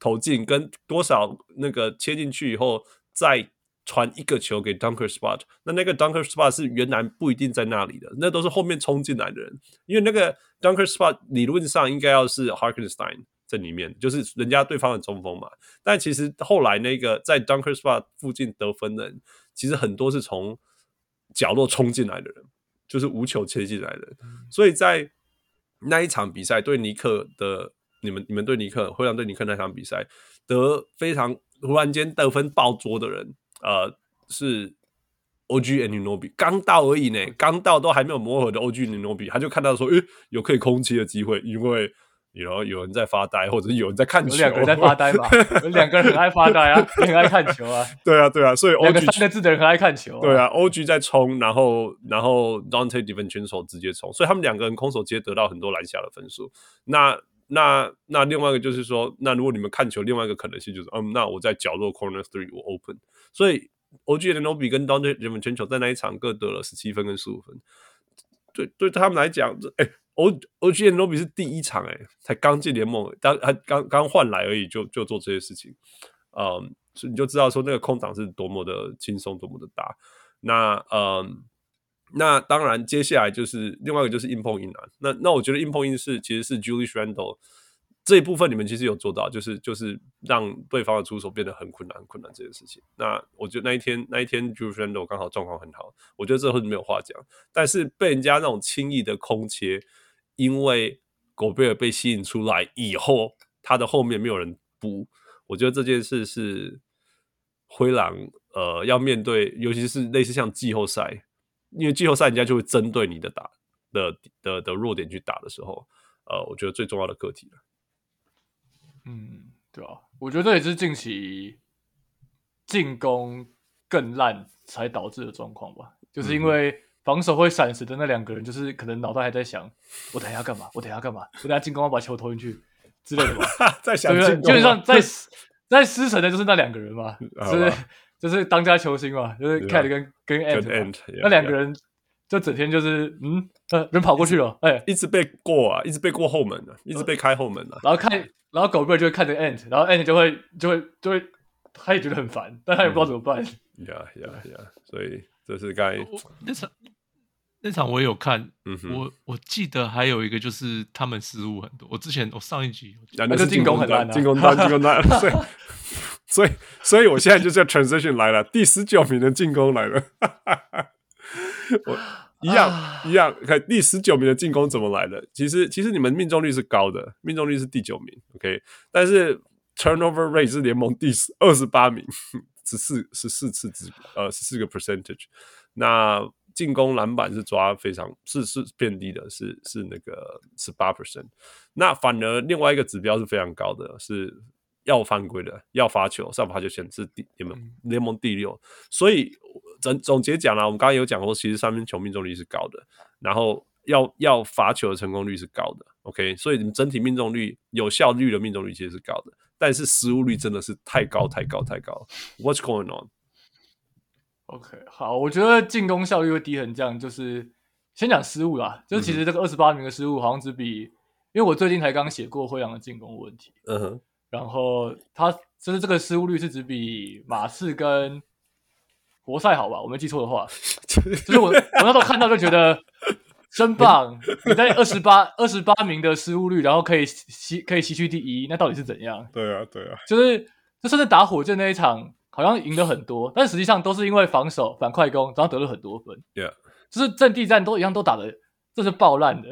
投进，跟多少那个切进去以后再。传一个球给 Dunker Spot，那那个 Dunker Spot 是原来不一定在那里的，那都是后面冲进来的人。因为那个 Dunker Spot 理论上应该要是 Harkenstein 在里面，就是人家对方的中锋嘛。但其实后来那个在 Dunker Spot 附近得分的人，其实很多是从角落冲进来的人，就是无球切进来的人。所以在那一场比赛对尼克的，你们你们对尼克灰狼对尼克那场比赛得非常忽然间得分爆桌的人。呃，是 OG Anunoby 刚到而已呢，刚到都还没有磨合的 OG Anunoby，他就看到说，诶，有可以空切的机会，因为有有有人在发呆，或者是有人在看球，有两个人在发呆嘛，有两个人很爱发呆啊，也很爱看球啊，对啊对啊，所以 OG 三个字的人很爱看球，对啊，OG 在冲，然后然后 Donte DiVincenzo 直接冲，所以他们两个人空手接得到很多篮下的分数，那。那那另外一个就是说，那如果你们看球，另外一个可能性就是，嗯，那我在角落 corner three 我 open，所以 OG Anunoby 跟 Donte DiVincenzo 在那一场各得了十七分跟十五分，对对他们来讲，这哎 O OG Anunoby 是第一场哎，才刚进联盟，当还刚刚换来而已，就就做这些事情，嗯，所以你就知道说那个空档是多么的轻松，多么的大，那嗯。那当然，接下来就是另外一个就是硬碰硬了。那那我觉得硬碰硬是其实是 Julius Randle 这一部分，你们其实有做到，就是就是让对方的出手变得很困难很困难这件事情。那我觉得那一天那一天 Julius Randle 刚好状况很好，我觉得这会没有话讲。但是被人家那种轻易的空切，因为狗贝尔被吸引出来以后，他的后面没有人补，我觉得这件事是灰狼呃要面对，尤其是类似像季后赛。因为季后赛人家就会针对你的打的的的，的弱点去打的时候，呃，我觉得最重要的课题了。嗯，对啊，我觉得这也是近期进攻更烂才导致的状况吧。就是因为防守会闪神的那两个人，就是可能脑袋还在想，我等下干嘛？我等下干嘛？我等下进攻要把球投进去之类的吧。在想进攻，基本上在在失神的就是那两个人嘛，就是。就是当家球星嘛，就是 Cat 跟、跟 Ant, 那两个人就整天就是嗯呃人跑过去了，哎，一直被过啊，一直被过后门啊，一直被开后门啊，然后看，然后 Gobert 就会看着 Ant，然后 Ant 就会就会就会，他也觉得很烦，但他也不知道怎么办。呀呀呀！所以这是该那场我也有看，嗯哼，我我记得还有一个就是他们失误很多，我之前我上一集那个进攻很烂，进攻端进攻端 对。所以，所以我现在就叫 transition 来了，第十九名的进攻来了，我一样、啊、一样，看第十九名的进攻怎么来的？其实，其实你们命中率是高的，命中率是第九名，OK，但是 turnover rate 是联盟第二十八名，十四十四次之呃十四个 percentage，那进攻篮板是抓非常是是偏低的，是是那个十八 percent，那反而另外一个指标是非常高的，是。要犯规的，要罚球，上罚球线是第联盟联盟第六，所以总总结讲了，我们刚刚有讲过，其实三分球命中率是高的，然后要要罚球的成功率是高的，OK，所以你们整体命中率、有效率的命中率其实是高的，但是失误率真的是太高太高太高。What's going on？OK，好，我觉得进攻效率会低很这样，就是先讲失误啦，就是其实这个二十八名的失误好像只比，因为我最近才刚写过灰狼的进攻问题，嗯哼。然后他就是这个失误率是只比马刺跟活塞好吧？我没记错的话，就是我我那时候看到就觉得真棒。你在二十八二十八名的失误率，然后可以吸可以西区第一，那到底是怎样？对啊，对啊，就是就甚至打火箭那一场，好像赢了很多，但实际上都是因为防守反快攻，然后得了很多分。Yeah，就是阵地战都一样都打的，这是爆烂的。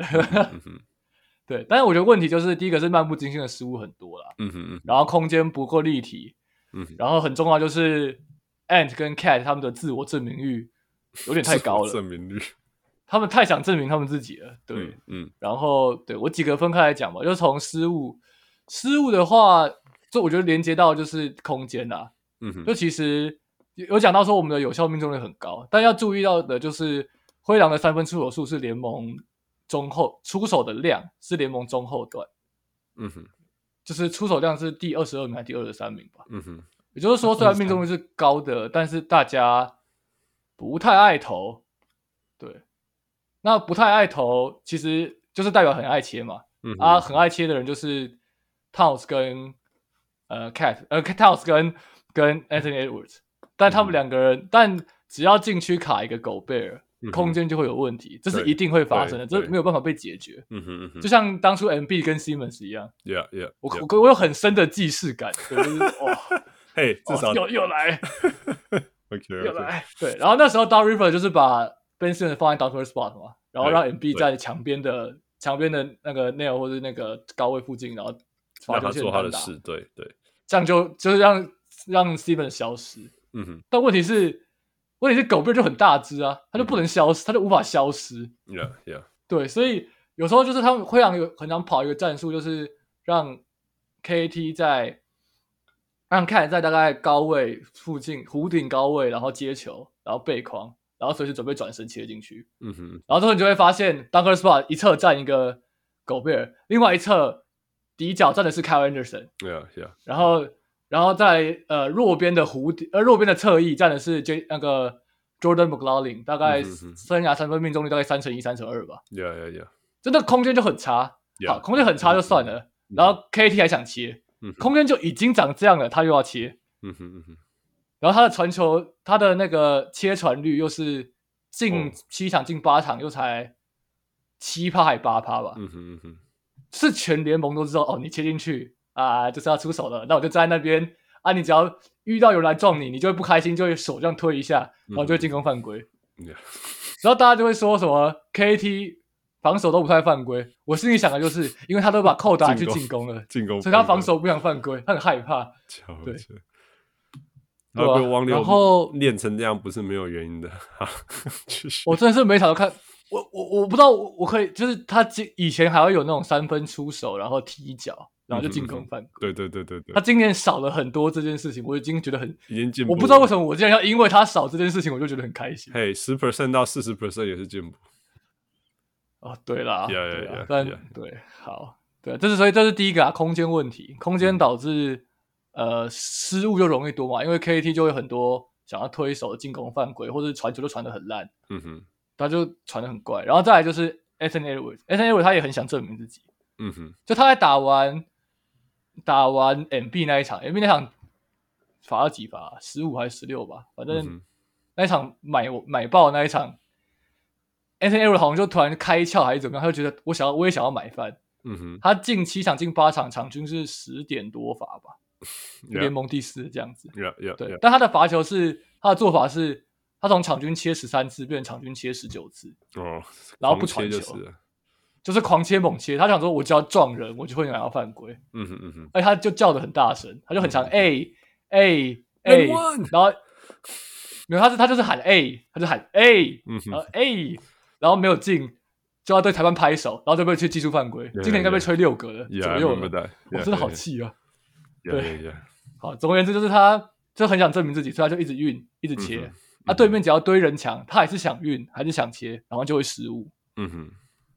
嗯 对，但是我觉得问题就是第一个是漫不经心的失误很多啦，嗯哼嗯，然后空间不够立体，嗯，然后很重要就是 Ant 跟 Cat 他们的自我证明欲有点太高了，证明率，他们太想证明他们自己了，对，嗯，嗯。然后对我几个分开来讲吧，就是从失误，失误的话，就我觉得连接到就是空间呐，嗯哼，就其实有讲到说我们的有效命中率很高，但要注意到的就是灰狼的三分出手数是联盟。中后出手的量是联盟中后段，嗯哼，就是出手量是第二十二名还是第二十三名吧？嗯哼，也就是说，虽然命中率是高的，但是大家不太爱投。对，那不太爱投，其实就是代表很爱切嘛。嗯，啊，很爱切的人就是 Towns 跟呃 Cat，呃 Towns 跟跟 Anthony Edwards，但他们两个人，嗯、但只要禁区卡一个 Gobert，空间就会有问题，这是一定会发生的，这没有办法被解决。嗯哼嗯哼，就像当初 Embiid 跟 Simmons 一样。Yeah yeah，我我我有很深的既视感，就是 哇，嘿，至少又又来，OK，又来，对，然后那时候 Doc Rivers 就是把 Ben Simmons 放在 dunker spot 嘛，然后让 Embiid 在墙边的墙边的那个 nail 或者那个高位附近，然后让他做他的事，对对，这样就就是让让 Simmons 消失。嗯哼，但问题是。问题是狗贝就很大只啊，他就不能消失，他就无法消失。Yeah, yeah. 对，所以有时候就是他们会让有很常跑一个战术，就是让 KT 在让 KAT 在大概高位附近弧顶高位，然后接球，然后背框，然后随时准备转身切进去。嗯哼。然后之后你就会发现，Dunker Spot 一侧站一个狗贝尔，另外一侧底角站的是 Kyle Anderson。Yeah, yeah. 然后。然后在呃弱边的弧底，呃弱边的侧翼站的是 J 那个 Jordan McLaughlin，大概生涯三分命中率大概三成一、三成二吧。Yeah, yeah, yeah. 真的空间就很差。好，空间很差就算了。然后 KT 还想切，空间就已经长这样了，他又要切。嗯哼嗯哼。然后他的传球，他的那个切传率又是进七场进八场又才七趴还八趴吧？嗯哼嗯哼。是全联盟都知道哦，你切进去。啊，就是要出手了，那我就站在那边啊。你只要遇到有人来撞你，你就会不开心，就会手这样推一下，然后就会进攻犯规。嗯、然后大家就会说什么 KT 防守都不太犯规。我心里想的就是，因为他都把扣打去进攻了，进攻，所以他防守不想犯规，他很害怕。对，然后练成这样不是没有原因的。我真的是每场都看，我我我不知道我，我可以，就是他今以前还会有那种三分出手，然后踢一脚。然后就进攻犯规，对对对对对。他今年少了很多这件事情，我已经觉得很已经进步。我不知道为什么我竟然要因为他少这件事情，我就觉得很开心。嘿，十 percent 到四十 percent 也是进步。哦，对啦，对对，好，对，这是所以这是第一个啊，空间问题，空间导致呃失误就容易多嘛，因为 KT 就会很多想要推手进攻犯规，或者传球就传的很烂，嗯哼，他就传的很怪。然后再来就是 Anthony Edwards，Anthony Edwards 他也很想证明自己，嗯哼，就他在打完。打完 MB 那一场，MB 那场罚了几罚？十五还是十六吧？反正那一场买买爆那一场，Anthony Edwards 好像就突然开窍还是怎么样？他就觉得我想要，我也想要买饭。嗯哼，他进七场进八场，场均是十点多罚吧，联盟第四这样子。Yeah, yeah, 对，但他的罚球是他的做法是，他从场均切十三次变成场均切十九次。哦，然后不传球。就是狂切猛切，他想说，我只要撞人，我就会想要犯规。嗯哼嗯他就叫的很大声，他就很强，A A A，然后没有，他是他就是喊 A，他就喊 A，嗯哼，A，然后没有进，就要对裁判拍手，然后就被去技术犯规。今天应该被吹六个了左右了，我真的好气啊！对，好，总而言之就是他就很想证明自己，所以他就一直运，一直切。啊，对面只要堆人墙，他还是想运，还是想切，然后就会失误。嗯哼。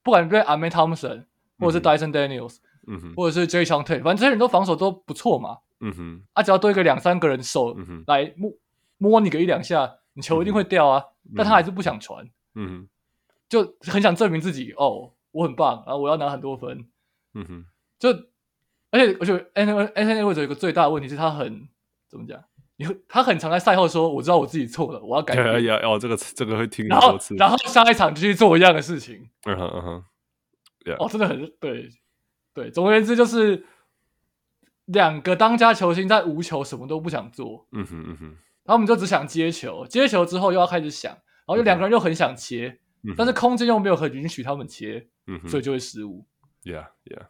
不管对 Amen Thompson，或者是 Dyson Daniels，嗯哼，或者是 Jae'Sean Tate，反正这些人都防守都不错嘛，嗯哼，啊，只要多一个两三个人手来摸摸你个一两下，你球一定会掉啊，但他还是不想传，嗯哼，就很想证明自己哦，我很棒，然后我要拿很多分，嗯哼，就而且我觉得 Anthony Edwards 有一个最大的问题是他很怎么讲？你他很常在赛后说，我知道我自己错了，我要改变。要 要哦，这个这个会听很多次。然后然后下一场就去做一样的事情。嗯哼嗯哼，哦，真的很对对。总而言之，就是两个当家球星在无球什么都不想做。嗯哼嗯哼，他们就只想接球，接球之后又要开始想，然后就两个人又很想切，但是空间又没有很允许他们切，所以就会失误。Yeah yeah。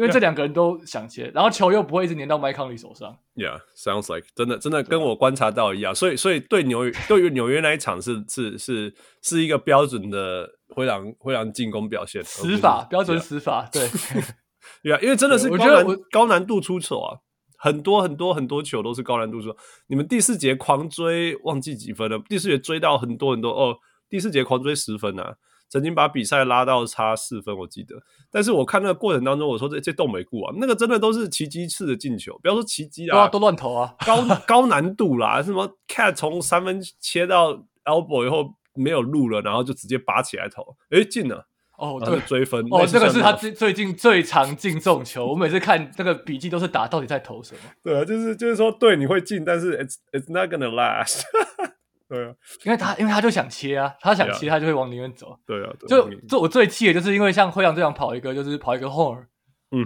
因为这两个人都想切.然后球又不会一直粘到麦康利手上。Yeah, sounds like 真的真的跟我观察到一样。所以所以对纽约对于纽约那一场是是是是一个标准的灰狼灰狼进攻表现，死法标准死法。对，Yeah，因为真的是高难高难度出手啊，很多很多很多球都是高难度出手。你们第四节狂追，忘记几分了？第四节追到很多很多哦，第四节狂追十分啊。曾经把比赛拉到差四分，我记得。但是我看那个过程当中，我说这这动美固啊，那个真的都是奇迹式的进球，不要说奇迹啊，都乱投啊，高 高难度啦，什么 cat 从三分切到 elbow 以后没有路了，然后就直接拔起来投，诶，进了。哦，对，追分哦，这个是他最最近最常进重球。我每次看那个笔记都是打到底在投什么。对啊，就是就是说，对，你会进，但是 it's it's not gonna last。对啊，因为他因为他就想切啊，他想切，他就会往里面走。对啊，就就我最气的就是因为像灰狼这样跑一个，就是跑一个 horn，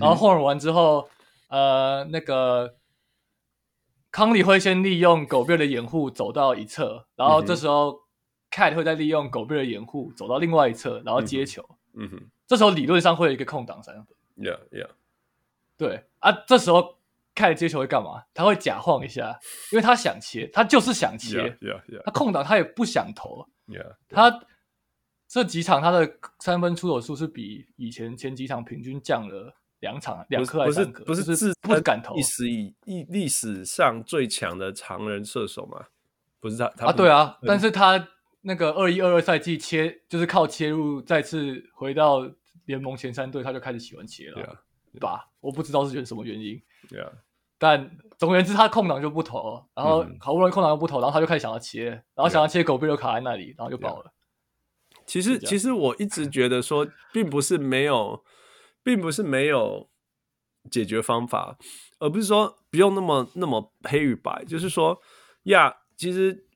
然后 horn 完之后，呃，那个康利会先利用狗贝的掩护走到一侧，然后这时候 cat 会再利用狗贝的掩护走到另外一侧，然后接球。嗯哼，这时候理论上会有一个空档三分。Yeah, yeah。对啊，这时候开始接球会干嘛？他会假晃一下，因为他想切，他就是想切。Yeah, yeah, yeah. 他空档他也不想投。他这几场他的三分出手数是比以前前几场平均降了两场两颗还是？不是不是自不敢投。历史以历史上最强的常人射手嘛？不是他他啊？对啊，但是他。那个二一二二赛季切就是靠切入再次回到联盟前三队，他就开始喜欢切了.吧？我不知道是什么原因，yeah. 但总而言之，他空档就不投，然后好不容易空档又不投，然后他就开始想要切，然后想要切狗贝就卡在那里，然后就爆了。其实，其实我一直觉得说，并不是没有，并不是没有解决方法，而不是说不用那么那么黑与白，就是说呀，其实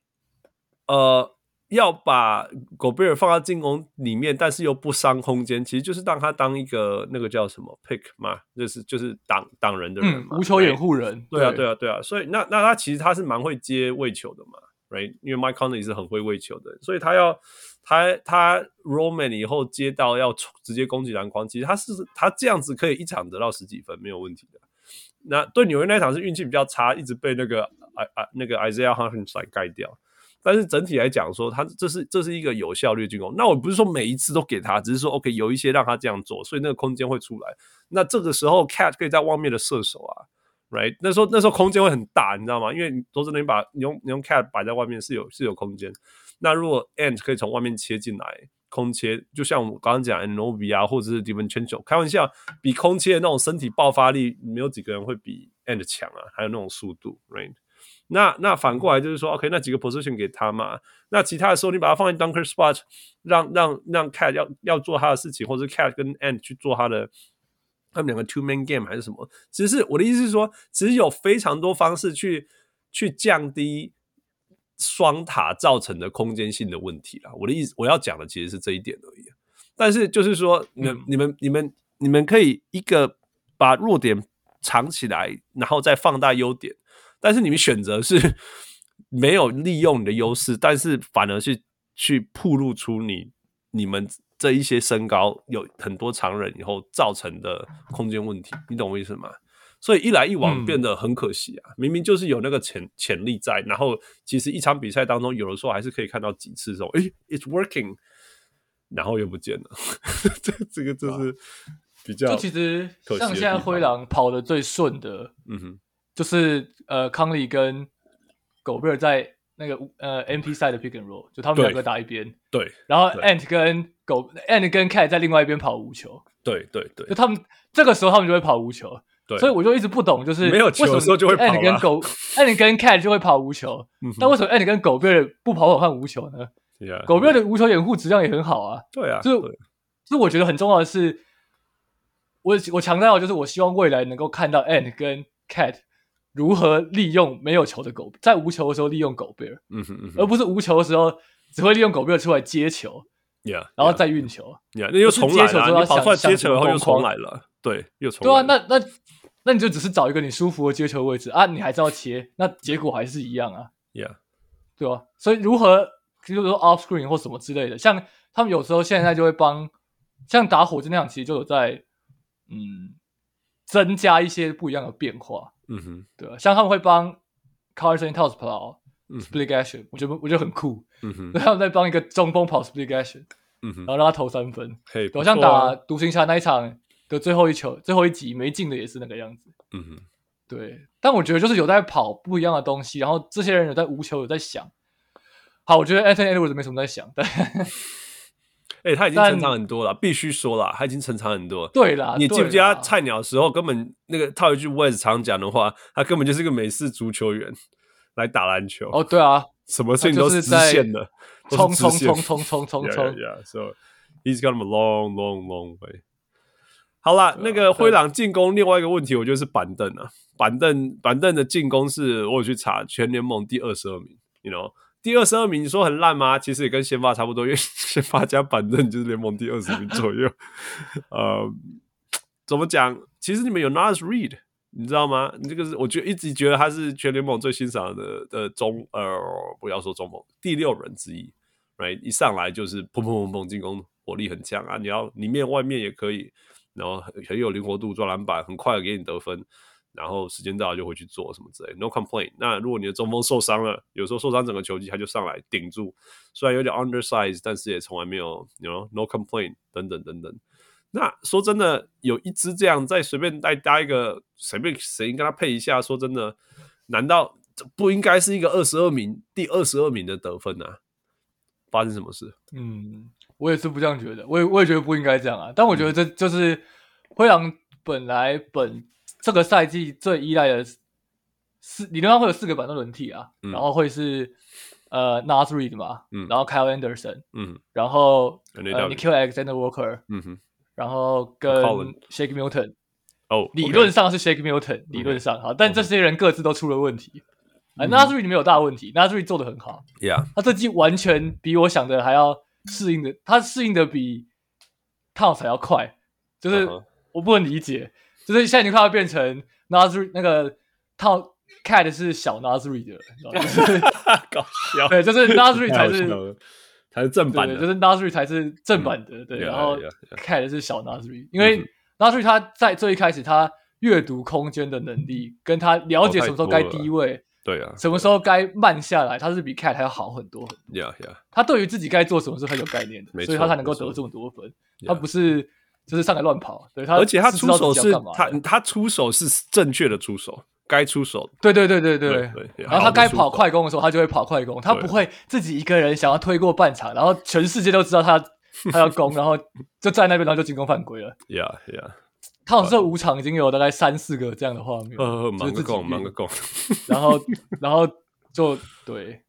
呃。要把狗贝尔放到进攻里面，但是又不伤空间，其实就是让他当一个那个叫什么 pick 嘛，就是就是挡挡人的人嘛，嗯、无球掩护人。对啊，对啊，对啊。所以那那他其实他是蛮会接喂球的嘛，right？因为 Mike Conley 是很会喂球的，所以他要他他 Roman 以后接到要直接攻击篮筐，其实他是他这样子可以一场得到十几分没有问题的。那对纽约那场是运气比较差，一直被那个啊啊那个 Isaiah Hartenstein 盖掉。但是整体来讲，说他这是这是一个有效率进攻。那我不是说每一次都给他，只是说 OK 有一些让他这样做，所以那个空间会出来。那这个时候 Cat 可以在外面的射手啊，Right？那时候那时候空间会很大，你知道吗？因为你都是能把你用你用 Cat 摆在外面是有是有空间。那如果 Ant 可以从外面切进来，空切，就像我刚刚讲 Anunoby 啊，或者是 DiVincenzo，开玩笑，比空切那种身体爆发力，没有几个人会比 Ant 强啊，还有那种速度，Right？那那反过来就是说，OK，那几个 position 给他嘛。那其他的时候，你把它放在 dunker spot，让让让 Cat 要要做他的事情，或者 Cat 跟 and 去做他的，他们两个 two man game 还是什么？其实是我的意思是说，其实有非常多方式去去降低双塔造成的空间性的问题啦。我的意思，我要讲的其实是这一点而已。但是就是说，你们、嗯、你们你们你们可以一个把弱点藏起来，然后再放大优点。但是你们选择是没有利用你的优势，但是反而是去暴露出你你们这一些身高有很多常人以后造成的空间问题，你懂我意思吗？所以一来一往变得很可惜啊！嗯、明明就是有那个潜潜力在，然后其实一场比赛当中有的时候还是可以看到几次这种，诶，it's working，然后又不见了，这这个就是比较。就其实像现在灰狼跑得最顺的，嗯哼。就是呃，康利跟狗贝尔在那个呃 MP 赛的 pick and roll，就他们两个打一边，对，然后 Ant 跟狗 Ant 跟 Cat 在另外一边跑无球，对对对，就他们这个时候他们就会跑无球，对，所以我就一直不懂，就是没有球的时候就会跑 Ant 跟狗 Ant 跟 Cat 就会跑无球，但为什么 Ant 跟狗贝尔不跑跑看无球呢？狗贝尔的无球掩护质量也很好啊，对啊，就是就是我觉得很重要的是，我我强调就是我希望未来能够看到 Ant 跟 Cat。如何利用没有球的狗，在无球的时候利用狗贝尔，嗯哼嗯哼，而不是无球的时候只会利用狗贝尔出来接球，yeah, 然后再运球，yeah, 那又重来了，你跑出来接球然后又重来了，对，又重来了。对啊，那那那你就只是找一个你舒服的接球位置啊，你还是要切，那结果还是一样啊，yeah，对吧？所以如何，就是说 off screen 或什么之类的，像他们有时候现在就会帮，像打火箭那样，其实就有在嗯增加一些不一样的变化。嗯哼，对啊，像他们会帮 Karl-Anthony Towns 跑 split action，我觉得我觉得很酷。嗯哼，他们在帮一个中锋跑 split action，嗯哼，然后让他投三分。嘿，好像打独行侠那一场的最后一球、最后一集没进的也是那个样子。嗯哼，对。但我觉得就是有在跑不一样的东西，然后这些人有在无球有在想。好，我觉得 Anthony Edwards 没什么在想，但哎、欸，他已经成长很多了，必须说了，他已经成长很多。对啦，你记不记得他菜鸟的时候，根本那个套一句 Wes 常讲的话，他根本就是个美式足球员来打篮球。哦，对啊，什么事情都是直线的，冲冲冲冲冲冲冲。Yeah，so he's got a long, long, long way. 好啦，那个灰狼进攻另外一个问题，我觉得是板凳啊，板凳板凳的进攻是我有去查全联盟第二十二名，you know。第二十二名，你说很烂吗？其实也跟先发差不多，因为 先发加板凳就是联盟第二十名左右。呃，怎么讲？其实你们有 Naz Reid，你知道吗？你这个是我觉得一直觉得他是全联盟最欣赏的的中呃，不要说中锋，第六人之一。Right，一上来就是砰砰砰砰进攻火力很强啊！你要里面外面也可以，然后很很有灵活度，抓篮板很快给你得分。然后时间到了就回去做什么之类，no complaint。那如果你的中锋受伤了，有时候受伤整个球季他就上来顶住，虽然有点 undersize，但是也从来没有，you know，no complaint 等等等等。那说真的，有一支这样再随便再搭一个随便谁跟他配一下，说真的，难道不应该是一个二十二名第二十二名的得分啊？发生什么事？嗯，我也是不这样觉得，我也我也觉得不应该这样啊。但我觉得这就是灰狼本来本。这个赛季最依赖的四，理论上会有四个板凳轮替啊，嗯、然后会是呃 Naz Reid 嘛，嗯、然后 Kyle Anderson，嗯，然后呃 Nickeil Alexander Walker，嗯哼，然后跟 Shake Milton，哦，理论上是 Shake Milton，理论上哈，但这些人各自都出了问题，啊 Naz Reid 没有大问题，Naz Reid 做的很好，Yeah，他这季完全比我想的还要适应的，他适应的比 Towns 还要快，就是我不能理解。就是现在已经快要变成 Naz Reid 那个套 Cat 是小 Naz Reid 的，你知道吗？就是 搞笑。对，就是 Naz Reid 才是才是正版的，就是 Naz Reid 才是正版的。对，然后 Cat 是小 Naz Reid，因为 Naz Reid 他在最一开始他阅读空间的能力，跟他了解什么时候该低位，对啊，什么时候该慢下来，他是比 Cat 还要好很多很多。Yeah, yeah。他对于自己该做什么是很有概念的，所以他才能够得这么多分。他不是。就是上来乱跑，对他，而且他出手是他他出手是正确的出手，该出手。对对对对对。然后他该跑快攻的时候，他就会跑快攻，他不会自己一个人想要推过半场，然后全世界都知道他 他要攻，然后就在那边，然后就进攻犯规了。Yeah yeah。他好像这五场已经有大概三四个这样的画面。呃，忙个够，忙个够。然后 然后就对。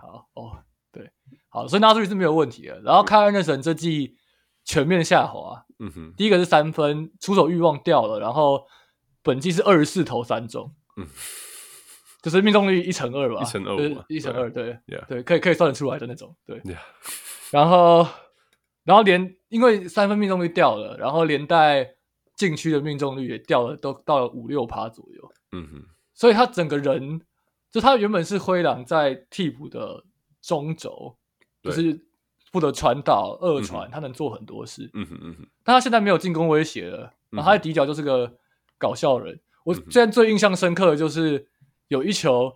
好哦，对，好，所以 Naz Reid 是没有问题的。然后 Kyle Anderson 这季全面下滑。嗯哼，第一个是三分出手欲望掉了，然后本季是二十四投三中，嗯，就是命中率一乘二吧，一乘二，一乘二，对，对，对，可以可以算得出来的那种，对，然后然后连因为三分命中率掉了，然后连带禁区的命中率也掉了，都到了五六趴左右，嗯哼，所以他整个人就他原本是灰狼在替补的中轴，就是。负责传导、二传，嗯、他能做很多事。嗯哼嗯哼，但他现在没有进攻威胁了，然后他的底角就是个搞笑人。嗯、我现在最印象深刻的就是有一球，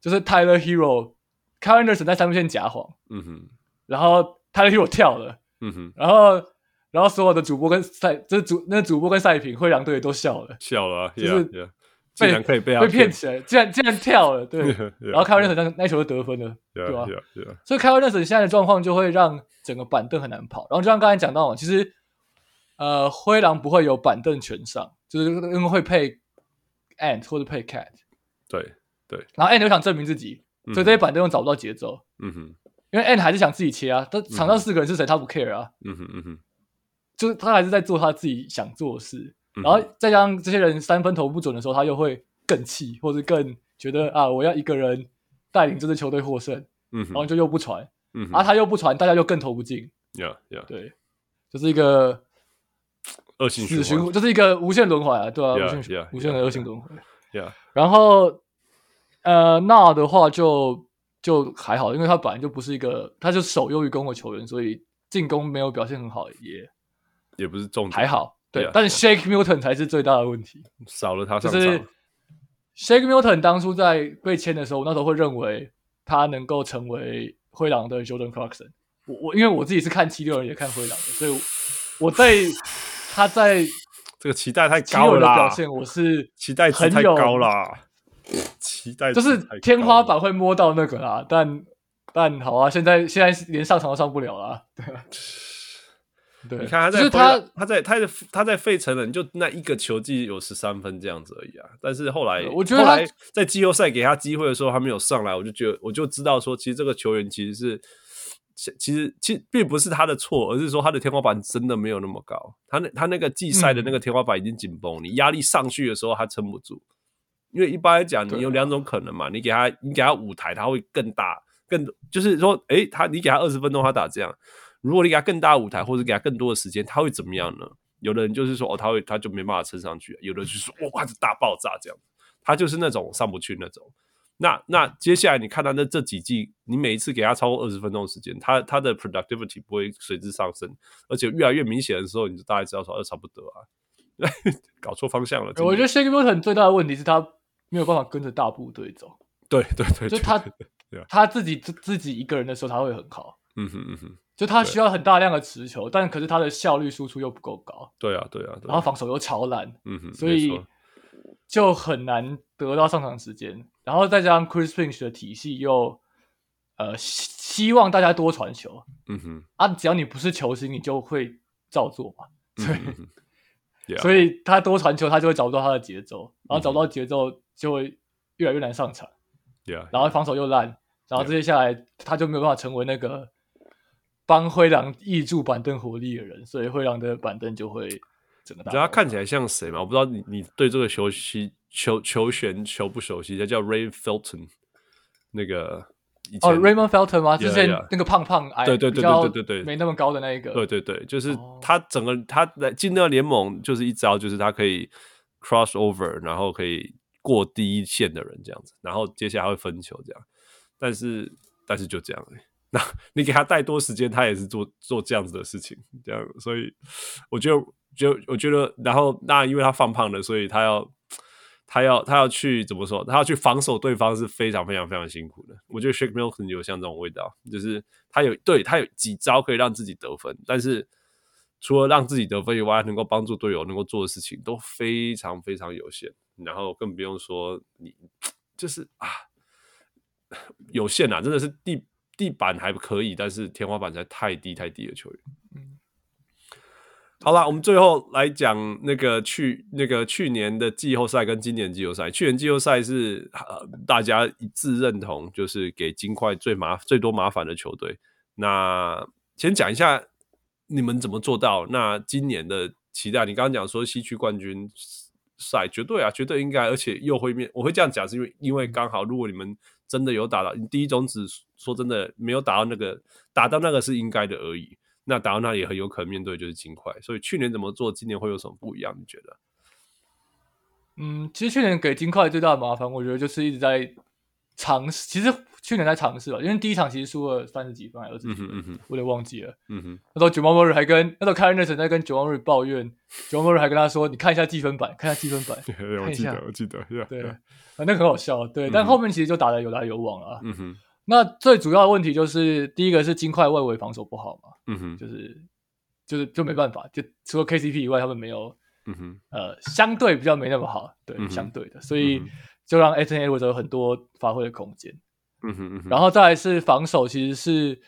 就是 Tyler Hero，Kyle Anderson 在三分线夹晃，嗯哼，然后 Tyler Hero 跳了，嗯哼，然后然后所有的主播跟赛，就是主那主播跟赛评，灰狼队都笑了，笑了，啊，就是.竟然可以被被骗起来，竟然竟然跳了，对，然后 Kyle Anderson 那球就得分了，对吧？所以 Kyle Anderson 现在的状况就会让整个板凳很难跑。然后就像刚才讲到嘛，其实呃灰狼不会有板凳全上，就是因为会配 Ant 或者配 Cat，对对。然后 Ant 又想证明自己，所以这些板凳又找不到节奏。嗯哼，因为 Ant 还是想自己切啊，他场上四个人是谁他不 care 啊。嗯哼嗯哼，就是他还是在做他自己想做的事。然后再加上这些人三分投不准的时候，他又会更气，或者更觉得啊，我要一个人带领这支球队获胜，嗯，然后就又不传，嗯哼，啊，他又不传，大家又更投不进，Yeah Yeah，对，就是一个恶性死循环，就是一个无限轮回啊，对啊，无限 Yeah, 无限的恶性轮回 Yeah，然后呃，那的话就就还好，因为他本来就不是一个，他就守优于攻的球员，所以进攻没有表现很好，也也不是重点，还好。对，但是 Shake Milton 才是最大的问题，少了他上场。就是 Shake Milton 当初在被签的时候，那时候会认为他能够成为灰狼的 Jordan Clarkson。我我因为我自己是看七六人也看灰狼的，所以我对他在这个期待太高了啦。表现我是期待值太高了，期待就是天花板会摸到那个啦。但但好啊，现在现在连上场都上不了啦。对。对，你看他在就是他他在他在他在费城人就那一个球季有十三分这样子而已啊。但是后来我觉得他后来在季后赛给他机会的时候，他没有上来，我就觉得我就知道说，其实这个球员其实是其实其实并不是他的错，而是说他的天花板真的没有那么高。他那他那个季赛的那个天花板已经紧绷，嗯、你压力上去的时候他撑不住。因为一般来讲，你有两种可能嘛，你给他你给他舞台，他会更大，更就是说，诶、欸，他你给他二十分钟，他打这样。如果你给他更大的舞台，或者给他更多的时间，他会怎么样呢？有的人就是说，哦，他会，他就没办法撑上去；有的人就是说，哇，这大爆炸这样，他就是那种上不去那种。那那接下来你看他的这几季，你每一次给他超过二十分钟的时间，他他的 productivity 不会随之上升，而且越来越明显的时候，你就大概知道说，呃，差不多啊，搞错方向了。我觉得 Shake Milton 最大的问题是他没有办法跟着大部队走。对对对，就他他自己自自己一个人的时候，他会很好。嗯哼嗯哼。就他需要很大量的持球，但可是他的效率输出又不够高。对啊，对啊，对啊。然后防守又超烂，嗯哼，所以就很难得到上场时间。然后再加上 Chris Finch 的体系又呃希望大家多传球，嗯哼。啊，只要你不是球星，你就会照做嘛。对，嗯 yeah. 所以他多传球，他就会找不到他的节奏，然后找不到节奏就会越来越难上场。Yeah. 然后防守又烂，然后接下来他就没有办法成为那个。帮灰狼挹注板凳火力的人，所以灰狼的板凳就会整个大。你知道他看起来像谁吗？我不知道你你对这个球系球球员球不熟悉，他叫 Ray Felton，那个哦 Raymond Felton 吗？之前那个胖胖矮，对对对对对对，没那么高的那一个，对对对，就是他整个他来进那个联盟就是一招，就是他可以 cross over，然后可以过第一线的人这样子，然后接下来会分球这样，但是但是就这样。那你给他带多时间，他也是做做这样子的事情，这样，所以我觉得，就我觉得，然后那因为他放胖了，所以他要他要他要去怎么说？他要去防守对方是非常非常非常辛苦的。我觉得 Shake Milton 有像这种味道，就是他有对他有几招可以让自己得分，但是除了让自己得分以外，能够帮助队友能够做的事情都非常非常有限，然后更不用说你就是啊有限啊，真的是第。地板还可以，但是天花板实在太低太低的球员。嗯，好了，我们最后来讲那个去那个去年的季后赛跟今年季后赛。去年季后赛是呃大家一致认同，就是给金块最麻最多麻烦的球队。那先讲一下你们怎么做到。那今年的期待，你刚刚讲说西区冠军赛绝对啊，绝对应该，而且又会面。我会这样讲，是因为因为刚好如果你们。真的有打到，你第一种子说真的没有打到那个，打到那个是应该的而已。那打到那也很有可能面对就是金块，所以去年怎么做，今年会有什么不一样？你觉得？嗯，其实去年给金块最大的麻烦，我觉得就是一直在尝试。其实去年在尝试吧，因为第一场其实输了三十几分还是二十几分，嗯、哼我有点忘记了。嗯哼，那时候九毛莫瑞还跟那时候凯尔内森在跟九毛莫瑞抱怨，九毛莫瑞还跟他说：“你看一下积分板，看一下积分板。对”我记得，我记得，对。反正很好笑，对，但后面其实就打的有来有往了。嗯哼，那最主要的问题就是，第一个是金块外围防守不好嘛。嗯哼，就是就是就没办法，就除了 KCP 以外，他们没有。嗯哼，呃，相对比较没那么好，对，嗯、相对的，所以就让 Anthony Edwards 有很多发挥的空间。嗯哼嗯哼，然后再来是防守，其实是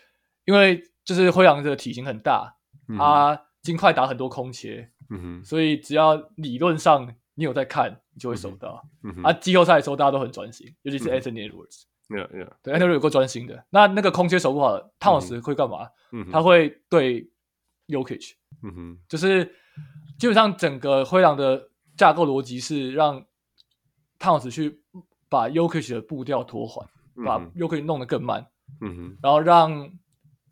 因为就是灰狼的体型很大，嗯、哼啊，金块打很多空切，嗯哼，所以只要理论上你有在看。你就会守到，嗯哼、啊！季后赛的时候大家都很专心，尤其是 Anthony Edwards，嗯、yeah, yeah, 对 Anthony 有够专心的。那那个空切守不好的，汤姆斯会干嘛？嗯、他会对 Jokic，嗯哼，就是基本上整个灰狼的架构逻辑是让汤姆斯去把 Jokic 的步调拖缓，把 Jokic 弄得更慢，嗯哼，然后让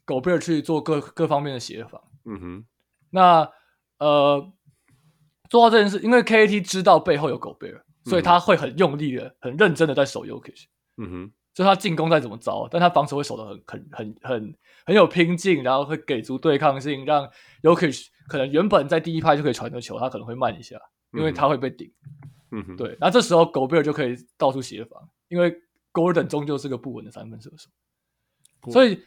Gobert 去做各各方面的协防，嗯哼，那呃。做到这件事，因为 KAT 知道背后有 Gobert，所以他会很用力的、很认真的在守哼，就他进攻再怎么糟，但他防守会守得很、很、很、很、很有拼劲，然后会给足对抗性，让 Jokic 可能原本在第一拍就可以传的球，他可能会慢一下，因为他会被顶。嗯哼，对，那这时候 Gobert 就可以到处协防，因为 Gordon 终究是个不稳的三分射手，所以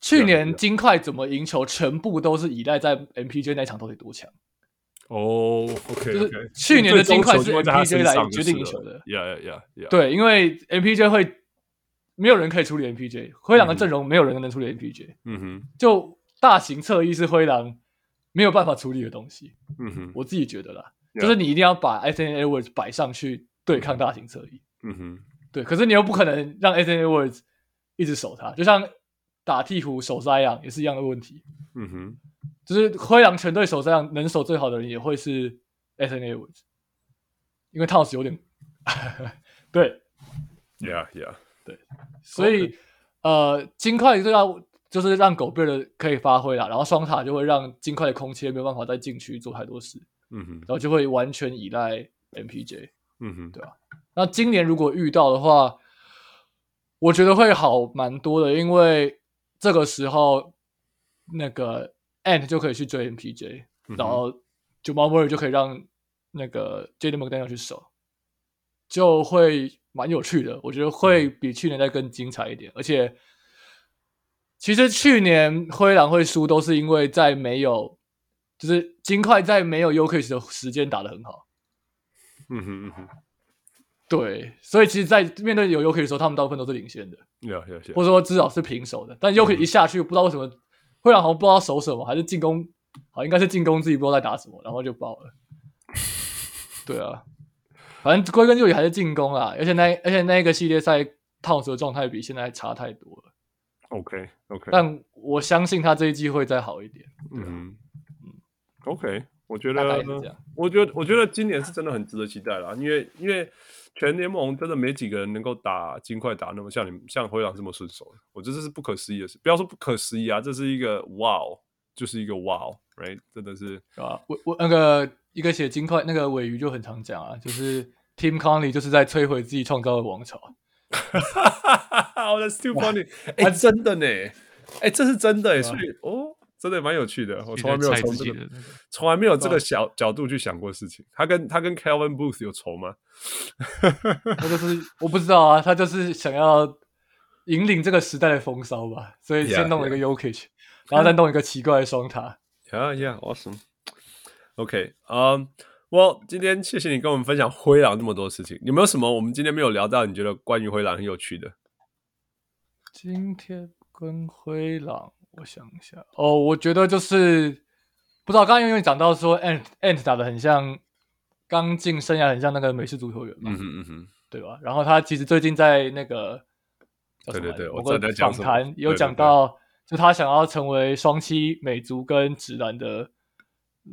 去年金块怎么赢球，全部都是依赖在 MPJ 那场到底多强。哦、oh，OK，就是去年的金块是 MPJ 来决定赢球的，Yeah Yeah Yeah，对，因为 MPJ 会没有人可以处理 MPJ，灰狼的阵容没有人能处理 MPJ，嗯哼，就大型侧翼是灰狼没有办法处理的东西。嗯哼，我自己觉得啦嗯、就是你一定要把 Anthony Edwards 摆上去对抗大型侧翼。嗯哼，对，可是你又不可能让 Anthony Edwards 一直守他，就像打鵜鹕守 Zion 也是一样的问题。嗯哼，就是灰狼全队守 Zion 能守最好的人也会是 Anthony Edwards，因为 Towns 有点 对，Yeah Yeah，对，所以.呃，金块就要就是让狗贝尔可以发挥啦，然后双塔就会让金块的空切没有办法在禁区做太多事，嗯哼，然后就会完全依赖 MPJ，嗯哼，对吧？那今年如果遇到的话，我觉得会好蛮多的，因为这个时候那个 Ant 就可以去追 MPJ，、嗯、然后 Jamal Murray 就可以让那个 Jaden McDaniels 去守，就会。蛮有趣的，我觉得会比去年再更精彩一点。而且，其实去年灰狼会输，都是因为在没有，就是金块在没有 Jokic 的时间打得很好。嗯哼嗯哼，对，所以其实，在面对有 Jokic 的时候，他们大部分都是领先的。Yeah, yeah, yeah. 或者说至少是平手的。但 Jokic 一下去，不知道为什么灰狼好像不知道守什么，还是进攻，好应该是进攻自己不知道在打什么，然后就爆了。对啊。反正归根究底还是进攻啦，而且那而且那个系列赛套子的状态比现在差太多了。OK OK，但我相信他这一季会再好一点。嗯嗯，OK，我觉得，我觉得我觉得今年是真的很值得期待啦，因为因为全联盟真的没几个人能够打金块打那么像你像灰狼这么顺手，我觉得这是不可思议的事。不要说不可思议啊，这是一个哇哦，就是一个哇哦，right，真的是啊，我我那个。一个写金块那个尾鱼就很常讲啊，就是 Tim Connelly 就是在摧毁自己创造的王朝。哈哈哈哈哈！That's too funny！哎、欸，真的呢，哎、欸，这是真的哎，所以哦，真的蛮有趣的。我从来没有从这个，从来没有这个小角度去想过事情。他跟他跟 Calvin Booth 有仇吗？他就是我不知道啊，他就是想要引领这个时代的风骚吧，所以先弄了一个 yeah, yeah. 然后再弄一个奇怪的双塔。Yeah, yeah, awesome. OK，嗯，我今天谢谢你跟我们分享灰狼这么多事情。有没有什么我们今天没有聊到？你觉得关于灰狼很有趣的？今天跟灰狼，我想一下哦，我觉得就是不知道，刚刚因为讲到说，Ant Ant 打的很像刚进生涯，很像那个美式足球员嘛，嗯哼嗯哼，对吧？然后他其实最近在那个对对对，我在访谈有讲到，就他想要成为双栖美足跟直男的。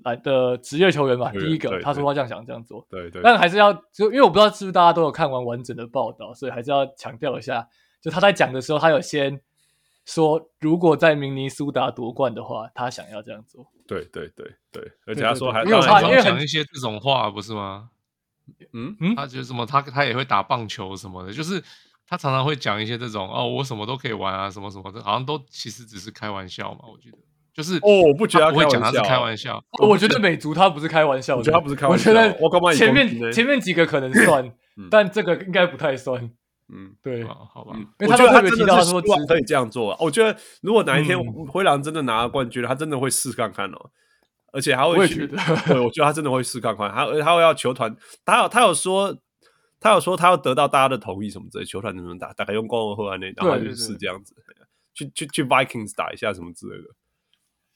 来的职业球员嘛，第一个他说他这样想这样做，对对，但还是要就因为我不知道是不是大家都有看完完整的报道，所以还是要强调一下，就他在讲的时候，他有先说，如果在明尼苏达夺冠的话，他想要这样做。对对对对，而且他说还因为他讲一些这种话不是吗？嗯嗯，他觉得什么，他他也会打棒球什么的，就是他常常会讲一些这种哦，我什么都可以玩啊，什么什么的，好像都其实只是开玩笑嘛，我觉得。就是哦，我不觉得不会讲他是开玩笑。我觉得美足他不是开玩笑，我觉得他不是开玩笑。我觉得我刚刚前面前面几个可能算，但这个应该不太算。嗯，对，好吧。我觉得他真的是希望可以这样做。我觉得如果哪一天灰狼真的拿了冠军，他真的会试看看哦。而且还会去，对，我觉得他真的会试看看。他他会要球团，他有他有说，他有说他要得到大家的同意什么之类，球团能不能打？大概用光荣后来那，然后就是这样子，去去去 Vikings 打一下什么之类的。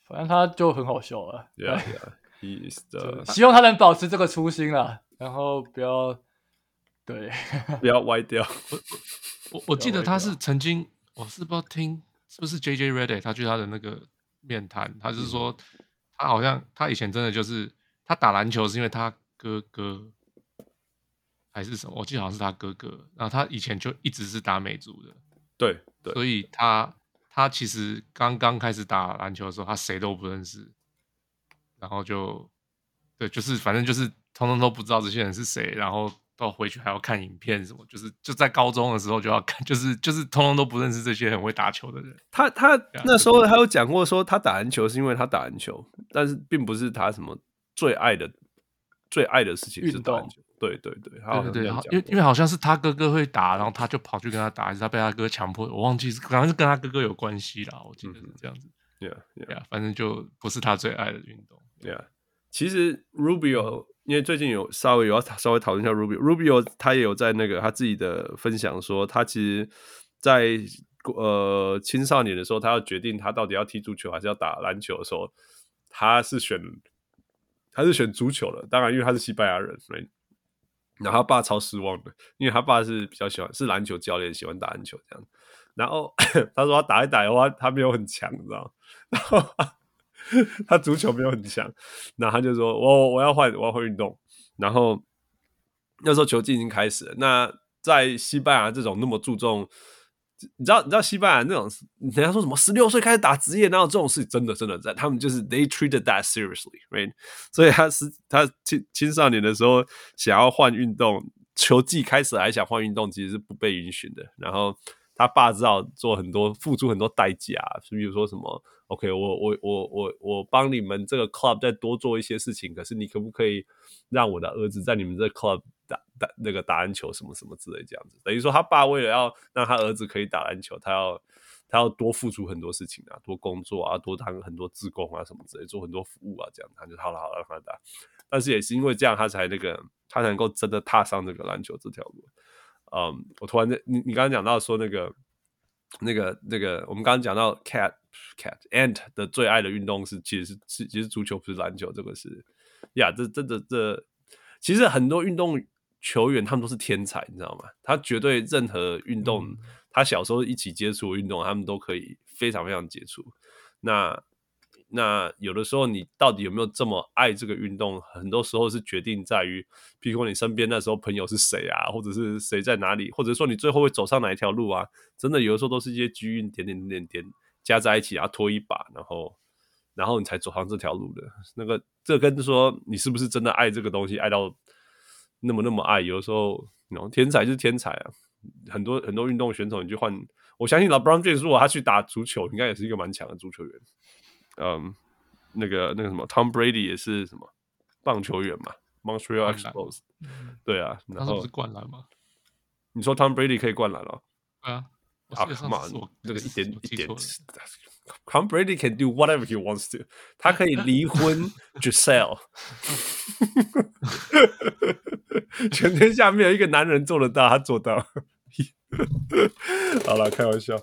反正他就很好笑了，Yeah, yeah. He's the... 希望他能保持这个初心啦，然后不要对，不 要歪掉。我我我记得他是曾经，我是不知道听是不是 JJ Redick 他去他的那个面谈，他是说他好像他以前真的就是他打篮球是因为他哥哥还是什么，我记得好像是他哥哥，然后他以前就一直是打美足的，对对，所以他。他其实刚刚开始打篮球的时候，他谁都不认识，然后就，对，就是反正就是通通都不知道这些人是谁，然后到回去还要看影片什么，就是就在高中的时候就要看，就是就是通通都不认识这些很会打球的人。他他那时候他有讲过说，他打篮球是因为他打篮球，但是并不是他什么最爱的最爱的事情是打篮球。对对对，好对对对，因为因为好像是他哥哥会打，然后他就跑去跟他打，还是他被他哥强迫？我忘记是，可能是跟他哥哥有关系啦。我记得是这样子。对啊对啊，反正就不是他最爱的运动。对啊，其实 Rubio 因为最近有稍微有要稍微讨论一下 Rubio，Rubio 他也有在那个他自己的分享说，他其实在呃青少年的时候，他要决定他到底要踢足球还是要打篮球的时候，他是选他是选足球的，当然因为他是西班牙人，所以然后他爸超失望的，因为他爸是比较喜欢是篮球教练，喜欢打篮球这样。然后 他说他打一打的话，他没有很强，你知道？然后 他足球没有很强，然后他就说我我要换我要换运动。然后那时候球技已经开始了，那在西班牙这种那么注重。你知道，你知道西班牙那种，人家说什么十六岁开始打职业，哪有这种事？真的，真的在，他们就是 they treated that seriously，right？所以他是他青青少年的时候想要换运动，球技开始还想换运动，其实是不被允许的。然后他爸知道做很多，付出很多代价，就比如说什么，OK，我我我我我帮你们这个 club 再多做一些事情，可是你可不可以让我的儿子在你们这 club？打打那个打篮球什么什么之类这样子，等于说他爸为了要让他儿子可以打篮球，他要他要多付出很多事情啊，多工作啊，多当很多志工啊什么之类，做很多服务啊，这样他就好了好了让他打。但是也是因为这样，他才那个他才能够真的踏上这个篮球这条路。嗯，我突然间你你刚刚讲到说那个那个那个，我们刚刚讲到 cat cat ant 的最爱的运动是其实是是其实足球不是篮球，这个是呀，这这这这其实很多运动。球员他们都是天才，你知道吗？他绝对任何运动，嗯、他小时候一起接触的运动，他们都可以非常非常杰出。那那有的时候，你到底有没有这么爱这个运动？很多时候是决定在于，譬如说你身边那时候朋友是谁啊，或者是谁在哪里，或者说你最后会走上哪一条路啊？真的有的时候都是一些机遇点点点点加在一起啊，拖一把，然后然后你才走上这条路的。那个这跟说你是不是真的爱这个东西，爱到。那么那么爱，有的时候，天才就是天才啊！很多很多运动选手，你就换，我相信老 Brown J 如果他去打足球，应该也是一个蛮强的足球员。嗯，那个那个什么，Tom Brady 也是什么棒球员嘛，Montreal Expos。对啊，然后他是灌篮吗？你说 Tom Brady 可以灌篮了？啊，啊妈，那个一点一点。Tom Brady can do whatever he wants to，他可以离婚 Gisele。全天下没有一个男人做得到，他做到。好了，开玩笑。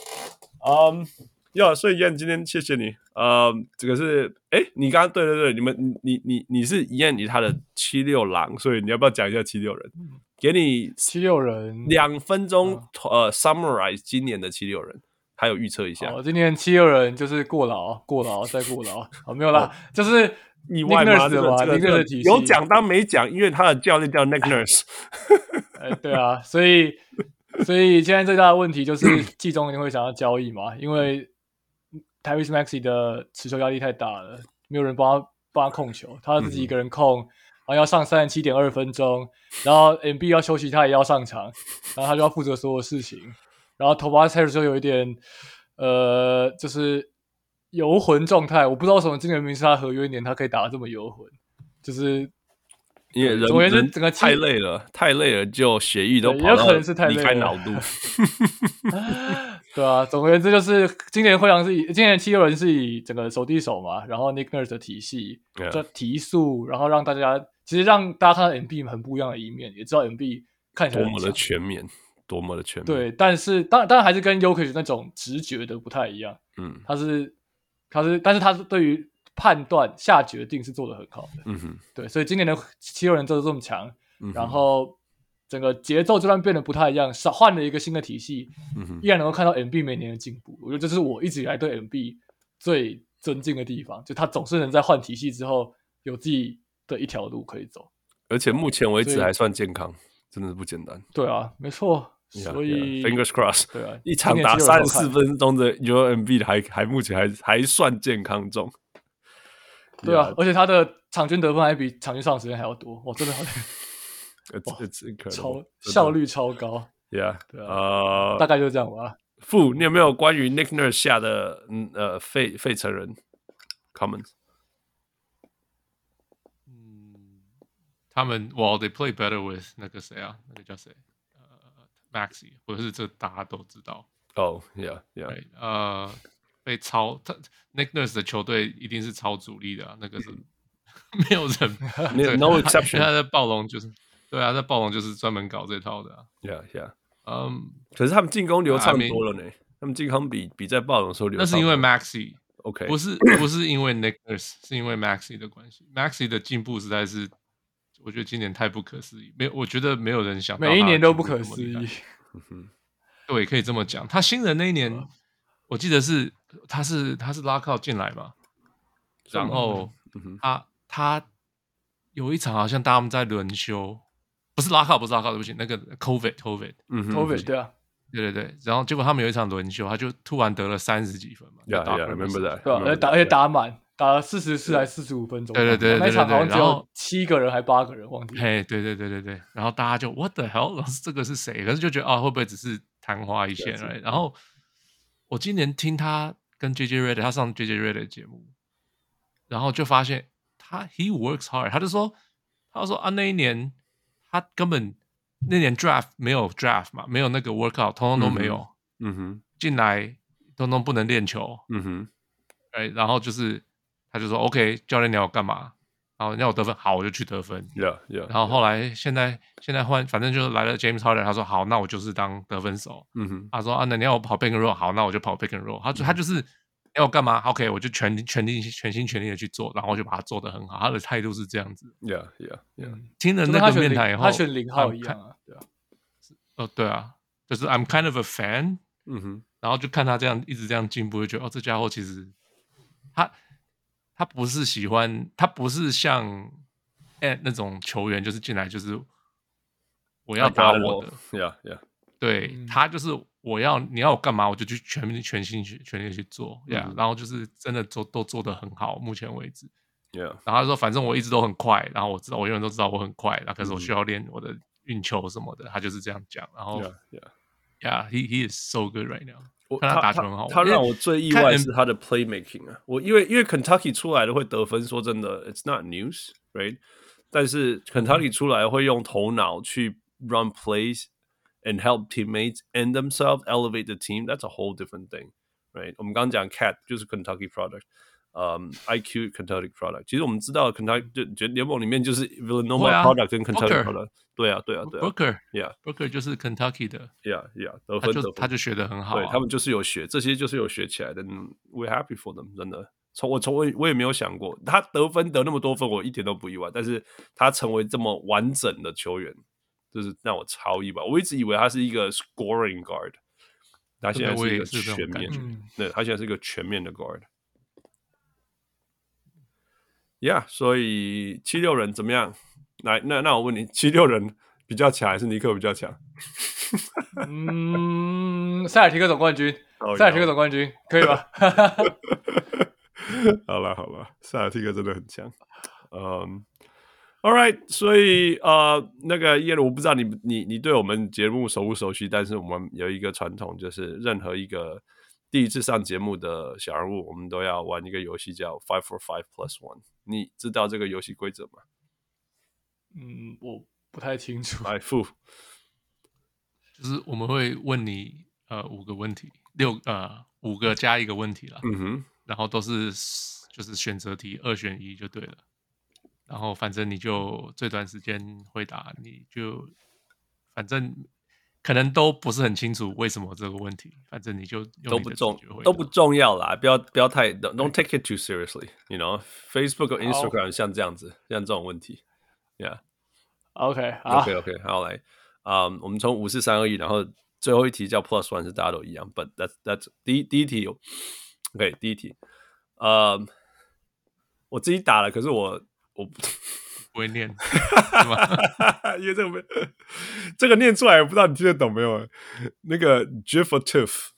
嗯，要，所以燕今天谢谢你。呃，这个是，哎、欸，你刚刚对对对，你们你你你是燕，你他的七六郎，所以你要不要讲一下七六人？给你七六人两分钟，呃，summarize 今年的七六人，还有预测一下。今年七六人就是过劳，过劳再过劳。好，没有啦，就是。意外吗？这个这个有讲当没讲，因为他的教练叫 Nick Nurse。哎，对啊，所以所以现在最大的问题就是 季中一定会想要交易嘛，因为 Tyrese Maxey 的持球压力太大了，没有人帮他帮他控球，他自己一个人控，然后要上三十七点二分钟，然后 MB 要休息，他也要上场，然后他就要负责所有事情，然后 Tobias Harris 就有一点呃，就是。游魂状态，我不知道为什么今年明明是他合约年，他可以打得这么游魂，就是因为总而言之整个太累了，太累了，就血液都跑到离开脑部。对啊，总而言之就是今年会长是以今年七六人是以整个手递手嘛，然后 Nick Nurse 的体系，就提速，然后让大家其实让大家看到 MB 很不一样的一面，也知道 MB 看起来多么的全面，多么的全面。对，但是当然当然还是跟 Jokic 那种直觉的不太一样，嗯，他是。他是，但是他是对于判断下决定是做的很好的，嗯哼，对，所以今年的七六人做的这么强，嗯、然后整个节奏就算变得不太一样，少换了一个新的体系，嗯，依然能够看到 MB 每年的进步，我觉得这是我一直以来对 MB 最尊敬的地方，就他总是能在换体系之后有自己的一条路可以走，而且目前为止还算健康，真的是不简单。对啊，没错。所以 yeah, yeah, fingers crossed，对啊，一场打三十四分钟的 UMB 还还目前还还算健康中，对啊，而且他的场均得分还比场均上场时间还要多，哇，真的好超效率超高，Yeah，对啊，大概就这样吧。傅，你有没有关于 Nick Nurse 下的嗯呃费费城人 comments？嗯，他们 Well they play better with 那个谁啊，那个叫谁？Maxey 或者是这大家都知道哦、oh,，Yeah Yeah，对呃，被超他 Nick Nurse 的球队一定是超主力的、啊，那个是 没有人没有 No exception，他在暴龙就是对啊，在暴龙就是专门搞这套的、啊、，Yeah Yeah，嗯，可是他们进攻流畅多了呢，I mean, 他们进攻比比在暴龙的时候流畅，那是因为 Maxey OK，不是不是因为 Nick Nurse，是因为 Maxey 的关系。Maxey 的进步实在是，我觉得今年太不可思议。没有，我觉得没有人想到每一年都不可思议。对，可以这么讲。他新人那一年，我记得是他是他是拉靠进来嘛，然后他他有一场好像他们在轮休，不是拉卡，不是拉卡，对不起，那个 COVID COVID，嗯 COVID 对啊。对对对，然后结果他们有一场轮休，他就突然得了三十几分嘛。Yeah, yeah, remember that？对，而且打而且打满，打了四十四还四十五分钟。对对对对对，那场好像只有七个人还八个人忘记。嘿，对对对对对，然后大家就 What the hell？老师这个是谁？可是就觉得啊，会不会只是昙花一现？然后我今年听他跟 JJ Redick，他上 JJ Redick 的节目，然后就发现他 He works hard，他就说他就说啊，那一年他根本。那年 draft 没有 draft 嘛，没有那个 workout，通通都没有。嗯哼，进来通通不能练球。嗯哼，哎，然后就是他就说 OK，教练你要我干嘛？然后你要我得分，好，我就去得分。Yeah, yeah. 然后后来现在现在换，反正就来了 James Harden，他说好，那我就是当得分手。嗯哼，他说啊，那你要我跑 pick and roll，好，那我就跑 pick and roll。他他就是。要我干嘛？OK，我就全全力、全心全力的去做，然后我就把它做得很好。他的态度是这样子。Yeah, yeah, yeah。听了那个面谈以后，他选零号一样啊，对啊。哦，对啊，就是 I'm kind of a fan。嗯哼。然后就看他这样一直这样进步，就觉得哦，这家伙其实他他不是喜欢，他不是像哎那种球员，就是进来就是我要打我的。Yeah, yeah。对他就是。我要你要我干嘛，我就去全全心去全力去做呀。Yeah, 然后就是真的做都做得很好，目前为止。Yeah. 然后他说，反正我一直都很快，然后我知道我永远都知道我很快，那可是我需要练我的运球什么的。他就是这样讲。然后，Yeah，Yeah，He he is so good right now。我看他打球很好。他让我最意外是他的 playmaking 啊。我因为因为 Kentucky 出来的会得分，说真的，It's not news，right？但是 Kentucky 出来会用头脑去 run plays。And help teammates and themselves elevate the team. That's a whole different thing, right? 我们刚刚讲 Cat 就是 Kentucky product，嗯、um,，IQ Kentucky product。其实我们知道 Kentucky 就就联盟里面就是 Villanova product 跟 Kentucky product。对啊，对啊，对啊。Booker，Yeah，Booker 就是 Kentucky 的，Yeah，Yeah，得分，他就学得很好。对，他们就是有学，这些就是有学起来的。We're happy for them，真的。从我从我我也没有想过他得分得那么多分，我一点都不意外。但是他成为这么完整的球员。 就是让我超意外，我一直以为他是一个 scoring guard，他现在是一个全面，对，他现在是一个全面的 guard。Yeah，所以七六人怎么样？来，那那我问你，七六人比较强还是尼克比较强？嗯，塞尔提克总冠军，塞尔提克总冠军可以吧？好了好了，塞尔提克真的很强，嗯。All right，所以呃，那个叶，我不知道你你你对我们节目熟不熟悉，但是我们有一个传统，就是任何一个第一次上节目的小人物，我们都要玩一个游戏叫 Five for Five Plus One。你知道这个游戏规则吗？嗯，我不太清楚。来付，就是我们会问你呃五个问题，六呃五个加一个问题了，嗯哼，然后都是就是选择题，二选一就对了。然后反正你就最短时间回答，你就反正可能都不是很清楚为什么这个问题，反正你就都不重都不重要啦，不要不要太 don't take it too seriously，you know，Facebook 和 Instagram 像这样子像这种问题，yeah，OK OK OK 好来，嗯、um,，我们从五四三二一，然后最后一题叫 Plus One 是大家都一样，But that's that's 第一第一题有，OK 第一题，呃、um,，我自己打了，可是我。我不不会念，因为这个没这个念出来，我不知道你听得懂没有？那个 GIF or TIFF，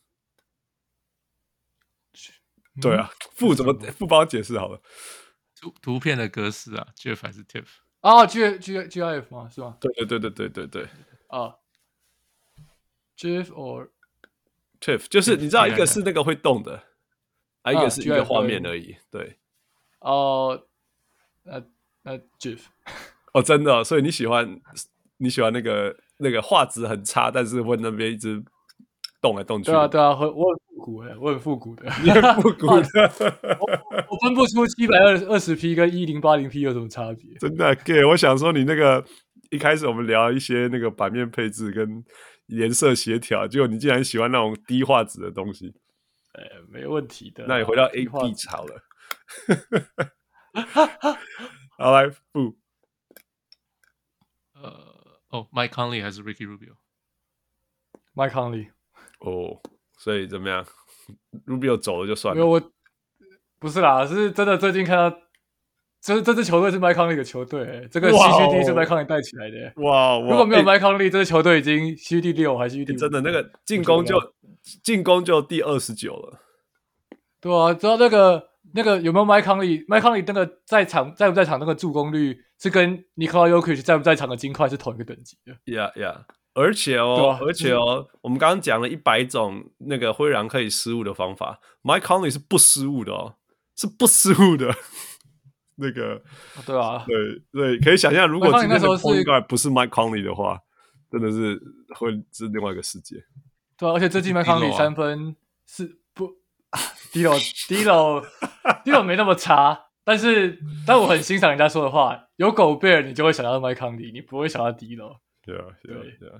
对啊，副怎么副帮我解释好了？图图片的格式啊，GIF 还是 TIFF？啊，G G G I F 吗？是吗？对对对对对对对啊，GIF or TIFF，就是你知道一个是那个会动的，啊，一个是一个画面而已，对，哦。那那 GIF 哦，真的、哦，所以你喜欢你喜欢那个那个画质很差，但是会那边一直动来动去。对啊，对啊，我我很复古哎，我很复古的，你很复古的。我我分不出七百二二十 P 跟一零八零 P 有什么差别。真的，Gay，我想说你那个一开始我们聊一些那个版面配置跟颜色协调，结果你竟然喜欢那种低画质的东西。哎，没问题的。那你回到 AP 好了。好来不，呃，哦，Mike Conley 还是 Ricky Rubio？Mike Conley。哦，所以怎么样？Rubio 走了就算了。因为我不是啦，是真的最近看到，这这支球队是 Mike Conley 的球队，欸，这个西区第一是 Mike Conley 带起来的，欸。哇，如果没有 Mike Conley，欸，这支球队已经西区第六还是西区第五，欸？真的那个进攻就进攻就第二十九了。对啊，知道那个那个有没有 Mike Conley？Mike Conley 那个在场在不在场那个助攻率是跟 Nikola Jokic 在不在场的金块是同一个等级的。Yeah, yeah。而且哦，啊、而且哦，我们刚刚讲了一百种那个灰狼可以失误的方法，Mike Conley 是不失误的哦，是不失误的。那个，对啊，对对，可以想象，如果今天的 point guard 不是 Mike Conley 的话，真的是会是另外一个世界。对啊，而且最近 Mike Conley 三分是。D'Lo D'Lo D'Lo 没那么差，但是但我很欣赏人家说的话，有狗贝尔你就会想到麦康利，你不会想到 D'Lo。对啊，对啊，对啊，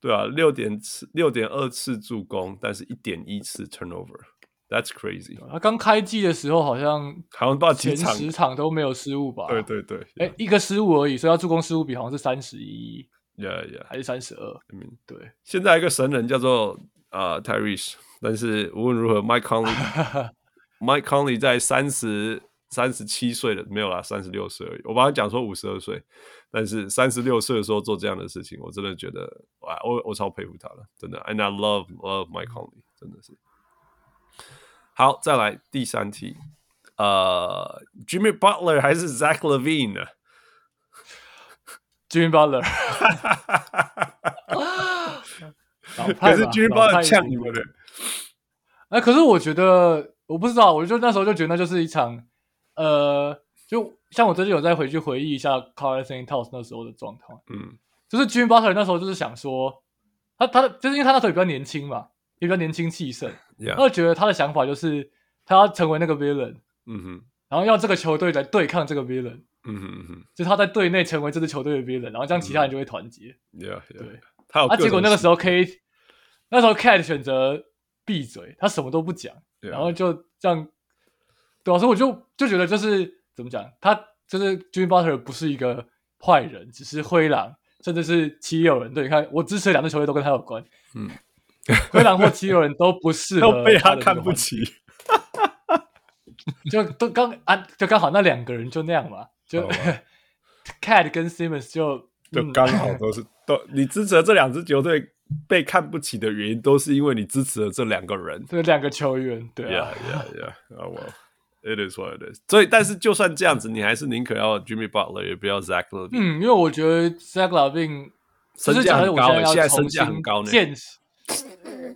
对啊，六点次六点二次助攻，但是一点一次 turnover，that's crazy。他刚开季的时候好像好像到前十场都没有失误吧？对对对，哎，一个失误而已，所以他助攻失误比好像是三十一，yeah yeah，还是三十二？嗯，对。现在一个神人叫做啊 Tyrese。但是无论如何，Mike Conley，Mike Conley 在三十三十七岁了，没有啦，三十六岁而已。我帮他讲说五十二岁，但是三十六岁的时候做这样的事情，我真的觉得哇，我我超佩服他了，真的。And I love love Mike Conley，真的是。好，再来第三题，呃，Jimmy Butler 还是 Zach Levine 呢？Jimmy Butler。可是 Jimmy Butler 呛你们的。哎，可是我觉得，我不知道，我就那时候就觉得那就是一场，呃，就像我最近有再回去回忆一下 Carl Anthony Towns 那时候的状况，嗯，就是 Jimmy Butler 那时候就是想说，他他就是因为他那时候也比较年轻嘛，也比较年轻气盛.他就觉得他的想法就是他要成为那个 villain，嗯哼，然后要这个球队来对抗这个 villain，嗯哼嗯哼，就他在队内成为这支球队的 villain，然后这样其他人就会团结，Yeah，, yeah. 对，他有啊，结果那个时候 K，那时候 Cat 选择。闭嘴，他什么都不讲，对啊、然后就这样，对啊，所以我就就觉得就是怎么讲，他就是 Jimmy Butler 不是一个坏人，只是灰狼，甚至是七六人。对，你看我支持的两支球队都跟他有关，嗯，灰狼或七六人都不适 合，都被他看不起，就都刚啊，就刚好那两个人就那样嘛，就吧 Cat 跟 Simmons 就就刚好都是、嗯、都你支持的这两支球队。被看不起的原因都是因为你支持了这两个人，这两个球员，对啊，Yeah, yeah, yeah. Oh well, it is what it is. 所以，但是就算这样子，你还是宁可要 Jimmy Butler，也不要 Zach Levine。嗯，因为我觉得 Zach Levine 身价很高，现在身价很高呢。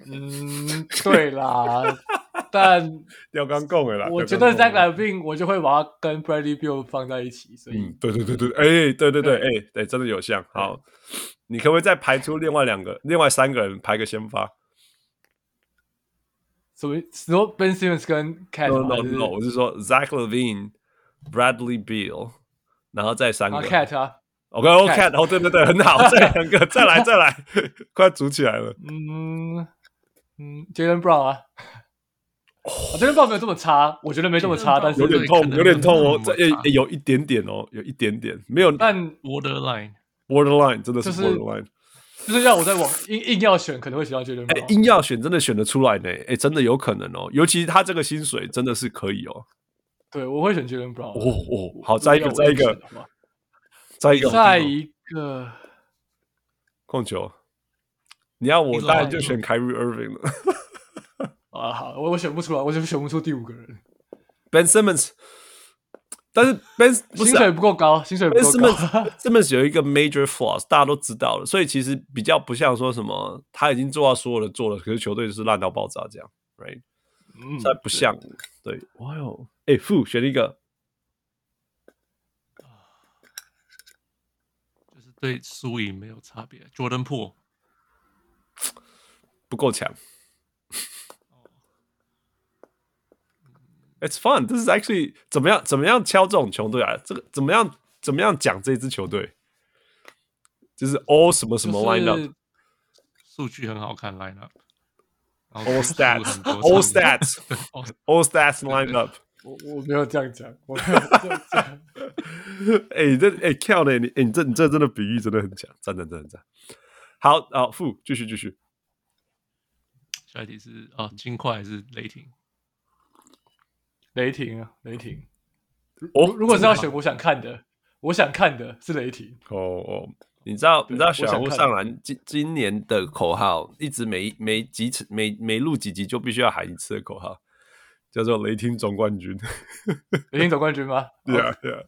嗯，对啦，但 要刚讲的啦。我觉得 Zach LaVine 我就会把它跟 Bradley Beal 放在一起，所以，嗯，对对对对，哎、欸，对对对，哎、欸，对，真的有像，好。你可不可以再排出另外两个、另外三个人排个先发？什么？说 Ben Simmons 跟 Cat？No No No，我是说 Zach Levine、Bradley Beal，然后再三个 Cat 啊。OK，OK，哦，对对对，很好，再两个，再来再来，快组起来了。嗯嗯，Jaylen Brown 啊，Jaylen Brown 没有这么差，我觉得没这么差，但是有点痛，有点痛哦，这有一点点哦，有一点点，没有，但 Borderline。Borderline 真的是 Borderline，就是要我在网硬硬要选，可能会选到 Jaylen Brown。硬要选，真的选得出来呢？哎，真的有可能哦，尤其他这个薪水真的是可以哦。对，我会选 Jaylen Brown。哦哦，好，再一个，再一个，再一个，再一个控球。你要我当然就选 Kyrie Irving 了。啊，好，我我选不出来，我就选不出第五个人。Ben Simmons。但是 Ben 薪水不够高，薪水不够高。Simmons 有一个 major flaws，大家都知道了，所以其实比较不像说什么他已经做到所有的做了，可是球队就是烂到爆炸这样，right？嗯，才不像，对，哇哟，哎，负选一个，就是对输赢没有差别，Jordan Poole 不够强。It's fun. This is actually 怎么样？怎么样敲这种球队啊？这个怎么样？怎么样讲这支球队？就是 all 什么什么 lineup，数据很好看 lineup。All stats，all stats，all stats lined up。我我没有这样讲，我没有这样讲。哎，这哎跳的你，哎，你这你这真的比喻真的很强，赞赞赞赞。好，好，负继续继续。下一题是啊，金块还是雷霆？雷霆啊，雷霆。哦，如果是要选，我想看的，我想看的是雷霆。哦哦。你知道你知道小人物上篮今今年的口号一直每每几次每每录几集就必须要喊一次的口号，叫做雷霆总冠军。雷霆总冠军吗？对啊对啊。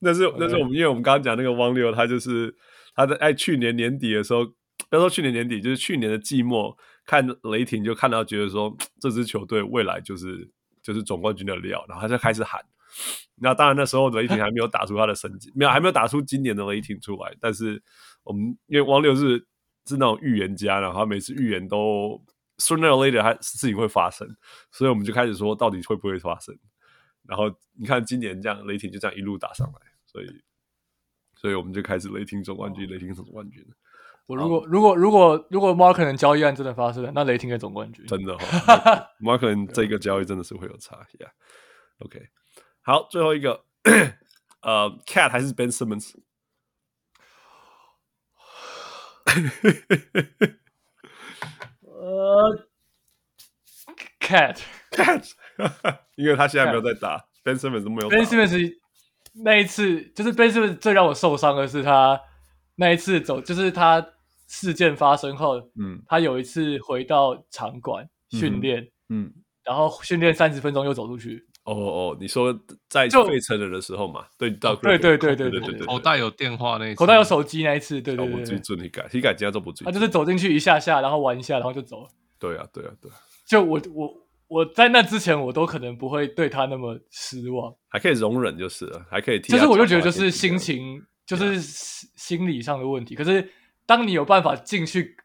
那是那是我们因为我们刚刚讲那个汪六，他就是他在哎去年年底的时候，不要说去年年底，就是去年的季末看雷霆就看到觉得说这支球队未来就是就是总冠军的料，然后他就开始喊。那当然，那时候雷霆还没有打出他的成绩，没有还没有打出今年的雷霆出来。但是我们因为汪六是是那种预言家，然后他每次预言都 sooner or later 还事情会发生，所以我们就开始说到底会不会发生。然后你看今年这样，雷霆就这样一路打上来，所以所以我们就开始雷霆总冠军，雷霆总冠军。我如果如果如果如果 Markkanen 交易案真的发生了，那雷霆的总冠军真的 哈，Markkanen 这个交易真的是会有差，Yeah，OK。好，最后一个，呃，Cat 还是 Ben Simmons？呃，Cat，Cat，因为他现在没有在打 Cat.，Ben Simmons 没有打。Ben Simmons 那一次，就是 Ben Simmons 最让我受伤的是他那一次走，就是他事件发生后，嗯，他有一次回到场馆训练，嗯，嗯然后训练三十分钟又走出去。哦哦，你说在费城人的时候嘛？对，到对对对对对对，口袋有电话那一次，口袋有手机那一次，对对对，不追准你改，你改今天都不追。他就是走进去一下下，然后玩一下，然后就走了。对啊，对啊，对。就我我我在那之前，我都可能不会对他那么失望，还可以容忍就是了，还可以。就是我就觉得就是心情，就是心理上的问题。可是当你有办法进去，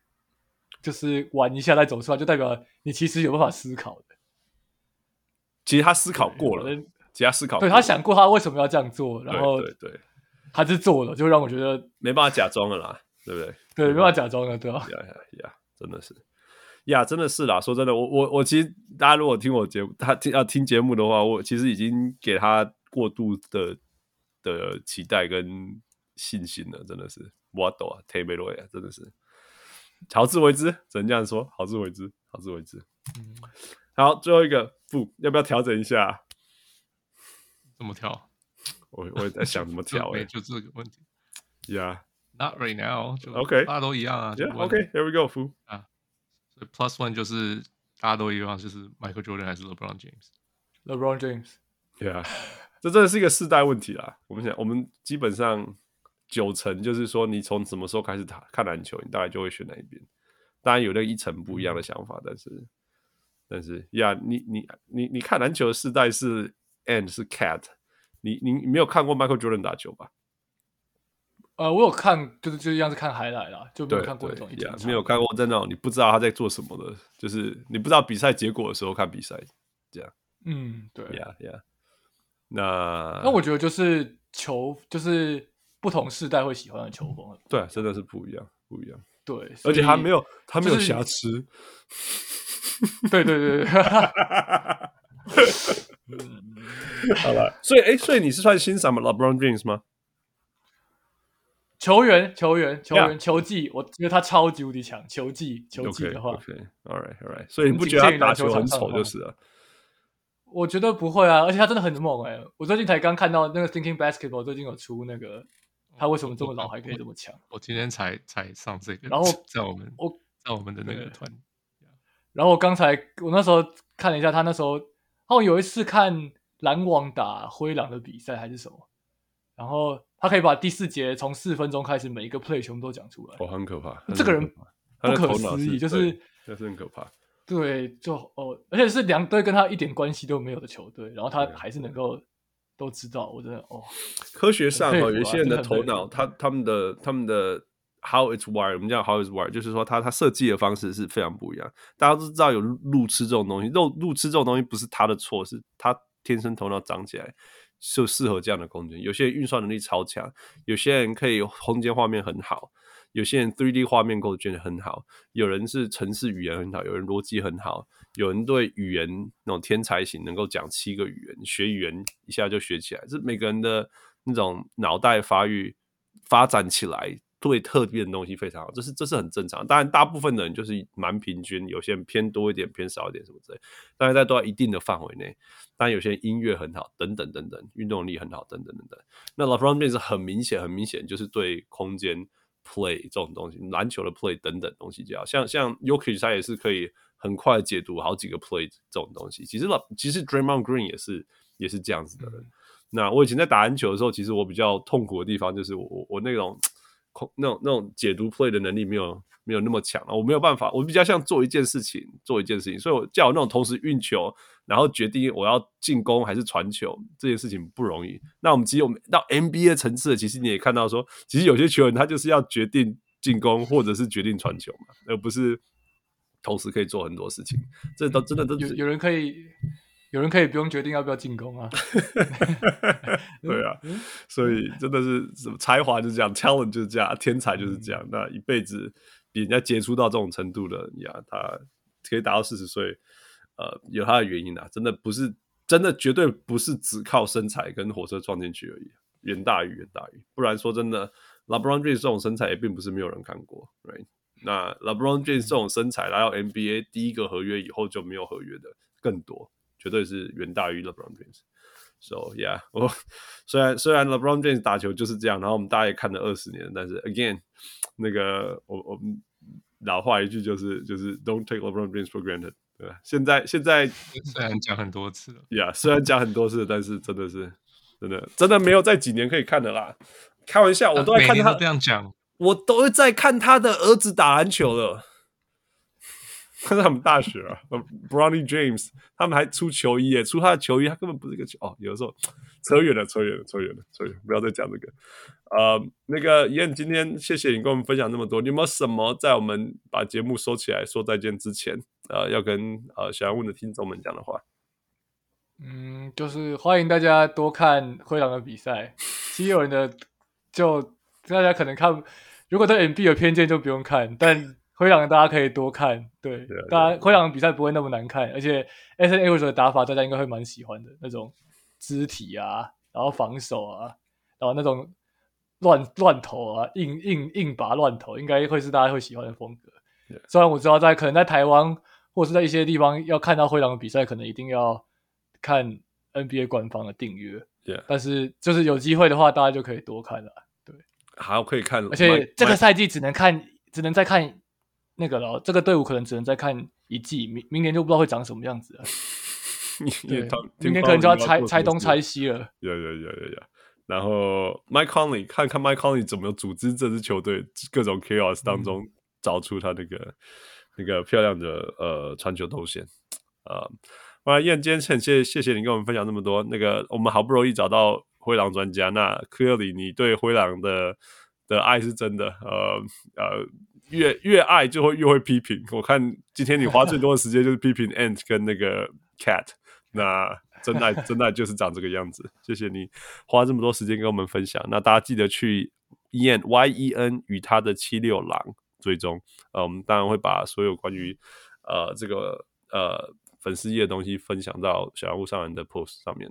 就是玩一下再走出来，就代表你其实有办法思考的。其实他思考过了，其实他思考过，对他想过他为什么要这样做，然后对对，他是做了，就让我觉得没办法假装了啦，对不对？对，没办法假装了，对吧？呀呀呀，真的是呀，真的是啦。说真的，我我我其实大家如果听我节目，他听要听节目的话，我其实已经给他过度的的期待跟信心了，真的是我懂啊，特别多呀，真的是好自为之，只能这样说，好自为之，好自为之。嗯。好，最后一个不，要不要调整一下？怎么调？我我也在想怎么调 哎，就这个问题。Yeah，not right now。OK，大家都一样啊。Yeah，OK，here we go。负啊，所以 plus one 就是大家都一样，就是 Michael Jordan 还是 LeBron James？LeBron James。Yeah，这真的是一个世代问题啦。我们想，我们基本上九成就是说，你从什么时候开始打看篮球，你大概就会选哪一边。当然有那一层不一样的想法，但是。但是呀，你你你你看篮球的世代是 and 是 cat，你你没有看过 Michael Jordan 打球吧？呃，我有看，就是就像是看 highlight 啦，就没有看过那种一场。没有看过在那种你不知道他在做什么的，就是你不知道比赛结果的时候看比赛，这样。嗯，对呀呀。那那我觉得就是球，就是不同世代会喜欢的球风。对，真的是不一样，不一样。对，而且他没有他没有瑕疵。就是对对对对，好了，所以哎，所以你是算欣赏 LeBron James 吗？球员，球员，球员，球技，我觉得他超级无敌强。球技，球技的话，OK，All right，All right，所以你不觉得他打球很丑就是了？我觉得不会啊，而且他真的很猛哎！我最近才刚看到那个 Thinking Basketball 最近有出那个他为什么这么老还可以这么强？我今天才才上这个，然后 在我们我在我们的那个团。然后我刚才我那时候看了一下，他那时候哦有一次看篮网打灰狼的比赛还是什么，然后他可以把第四节从四分钟开始每一个 play 全部都讲出来，哦，很可怕，这个人不可思议，就是这是很可怕，对，就哦，而且是两队跟他一点关系都没有的球队，然后他还是能够都知道，我真的哦，科学上哦，有一些人的头脑，他他们的他们的。How it's wired，我们叫 How it's wired，就是说他他设计的方式是非常不一样。大家都知道有路痴这种东西，路路痴这种东西不是他的错，是他天生头脑长起来就适合这样的空间。有些人运算能力超强，有些人可以空间画面很好，有些人 3D 画面构建很好，有人是城市语言很好，有人逻辑很好，有人对语言那种天才型，能够讲七个语言，学语言一下就学起来。这每个人的那种脑袋发育发展起来。对特定的东西非常好，这是这是很正常。当然，大部分的人就是蛮平均，有些人偏多一点，偏少一点什么之类。当然，在都在一定的范围内。但，有些人音乐很好，等等等等，运动力很好，等等等等。那 LeBron James 很明显，很明显就是对空间 play 这种东西，篮球的 play 等等东西，就好像像 Jokic 他也是可以很快解读好几个 play 这种东西。其实其实 Draymond Green 也是也是这样子的人。那我以前在打篮球的时候，其实我比较痛苦的地方就是我我我那种。那种那种解读 play 的能力没有没有那么强啊，我没有办法，我比较像做一件事情做一件事情，所以我叫我那种同时运球，然后决定我要进攻还是传球这件事情不容易。那我们其实我们到 NBA 层次，其实你也看到说，其实有些球员他就是要决定进攻或者是决定传球嘛，而不是同时可以做很多事情。这都真的都是有有人可以。有人可以不用决定要不要进攻啊？对啊，所以真的是什么才华就是这样，talent 就是这样，天才就是这样。那一辈子比人家杰出到这种程度的人呀，他可以达到四十岁，呃，有他的原因啊。真的不是，真的绝对不是只靠身材跟火车撞进去而已，远大于远大于。不然说真的，LeBron James 这种身材也并不是没有人看过，right？那 LeBron James 这种身材来到 NBA 第一个合约以后就没有合约的更多。绝对是远大于 LeBron James，so yeah，我虽然虽然 LeBron James 打球就是这样，然后我们大家也看了二十年，但是 again，那个我我们老话一句就是就是 Don't take LeBron James for granted，对吧？现在现在虽然讲很多次了，yeah，虽然讲很多次，但是真的是真的真的没有在几年可以看的啦。开玩笑，我都在看他这样讲，我都在看他的儿子打篮球了。他 是他们大学啊，Bronny James，他们还出球衣耶，出他的球衣，他根本不是一个球哦。有的时候扯远了，扯远了，扯远了，扯远，不要再讲这个。呃，那个燕，今天谢谢你跟我们分享那么多。你有没有什么在我们把节目收起来说再见之前，呃，要跟呃想要问的听众们讲的话？嗯，就是欢迎大家多看灰狼的比赛。其实有人的就大家可能看，如果对 MB 有偏见就不用看，但。灰狼大家可以多看，对，对大家灰狼比赛不会那么难看，而且 Anthony Edwards 的打法大家应该会蛮喜欢的，那种肢体啊，然后防守啊，然后那种乱乱投啊，硬硬硬拔乱投，应该会是大家会喜欢的风格。对虽然我知道在可能在台湾或者是在一些地方要看到灰狼的比赛，可能一定要看 NBA 官方的订阅，对，但是就是有机会的话，大家就可以多看了，对，好可以看，而且这个赛季只能看，只能再看。那个了，这个队伍可能只能再看一季，明明年就不知道会长什么样子了。对，明年可能就要拆拆东拆西了。有有有有有。然后 Mike Conley 看看 Mike Conley 怎么组织这支球队，各种 chaos 当中找出他那个、嗯、那个漂亮的呃传球动线。呃，哇，燕今天很谢谢谢你跟我们分享那么多。那个我们好不容易找到灰狼专家，那 Clearly 你对灰狼的的爱是真的。呃呃。越越爱就会越会批评。我看今天你花最多的时间就是批评 Ant 跟那个 Cat，那真爱真爱就是长这个样子。谢谢你花这么多时间跟我们分享。那大家记得去 Yen Y E N 与他的七六狼追踪。呃，我们当然会把所有关于呃这个呃粉丝页的东西分享到小人物上人的 post 上面。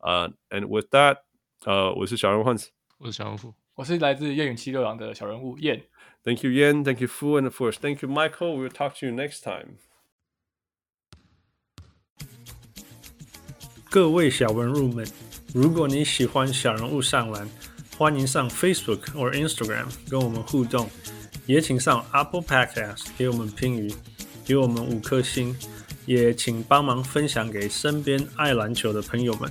呃，And with that，呃，我是小人物 Hans，我是小人物，我是来自燕与七六郎的小人物 Yen。Thank you, Yan. Thank you, Fu, and of course, thank you, Michael. We'll talk to you next time. 各位小人物们，如果你喜欢小人物上篮，欢迎上 Facebook 或 Instagram 跟我们互动，也请上 Apple Podcast 给我们评语，给我们五颗星，也请帮忙分享给身边爱篮球的朋友们。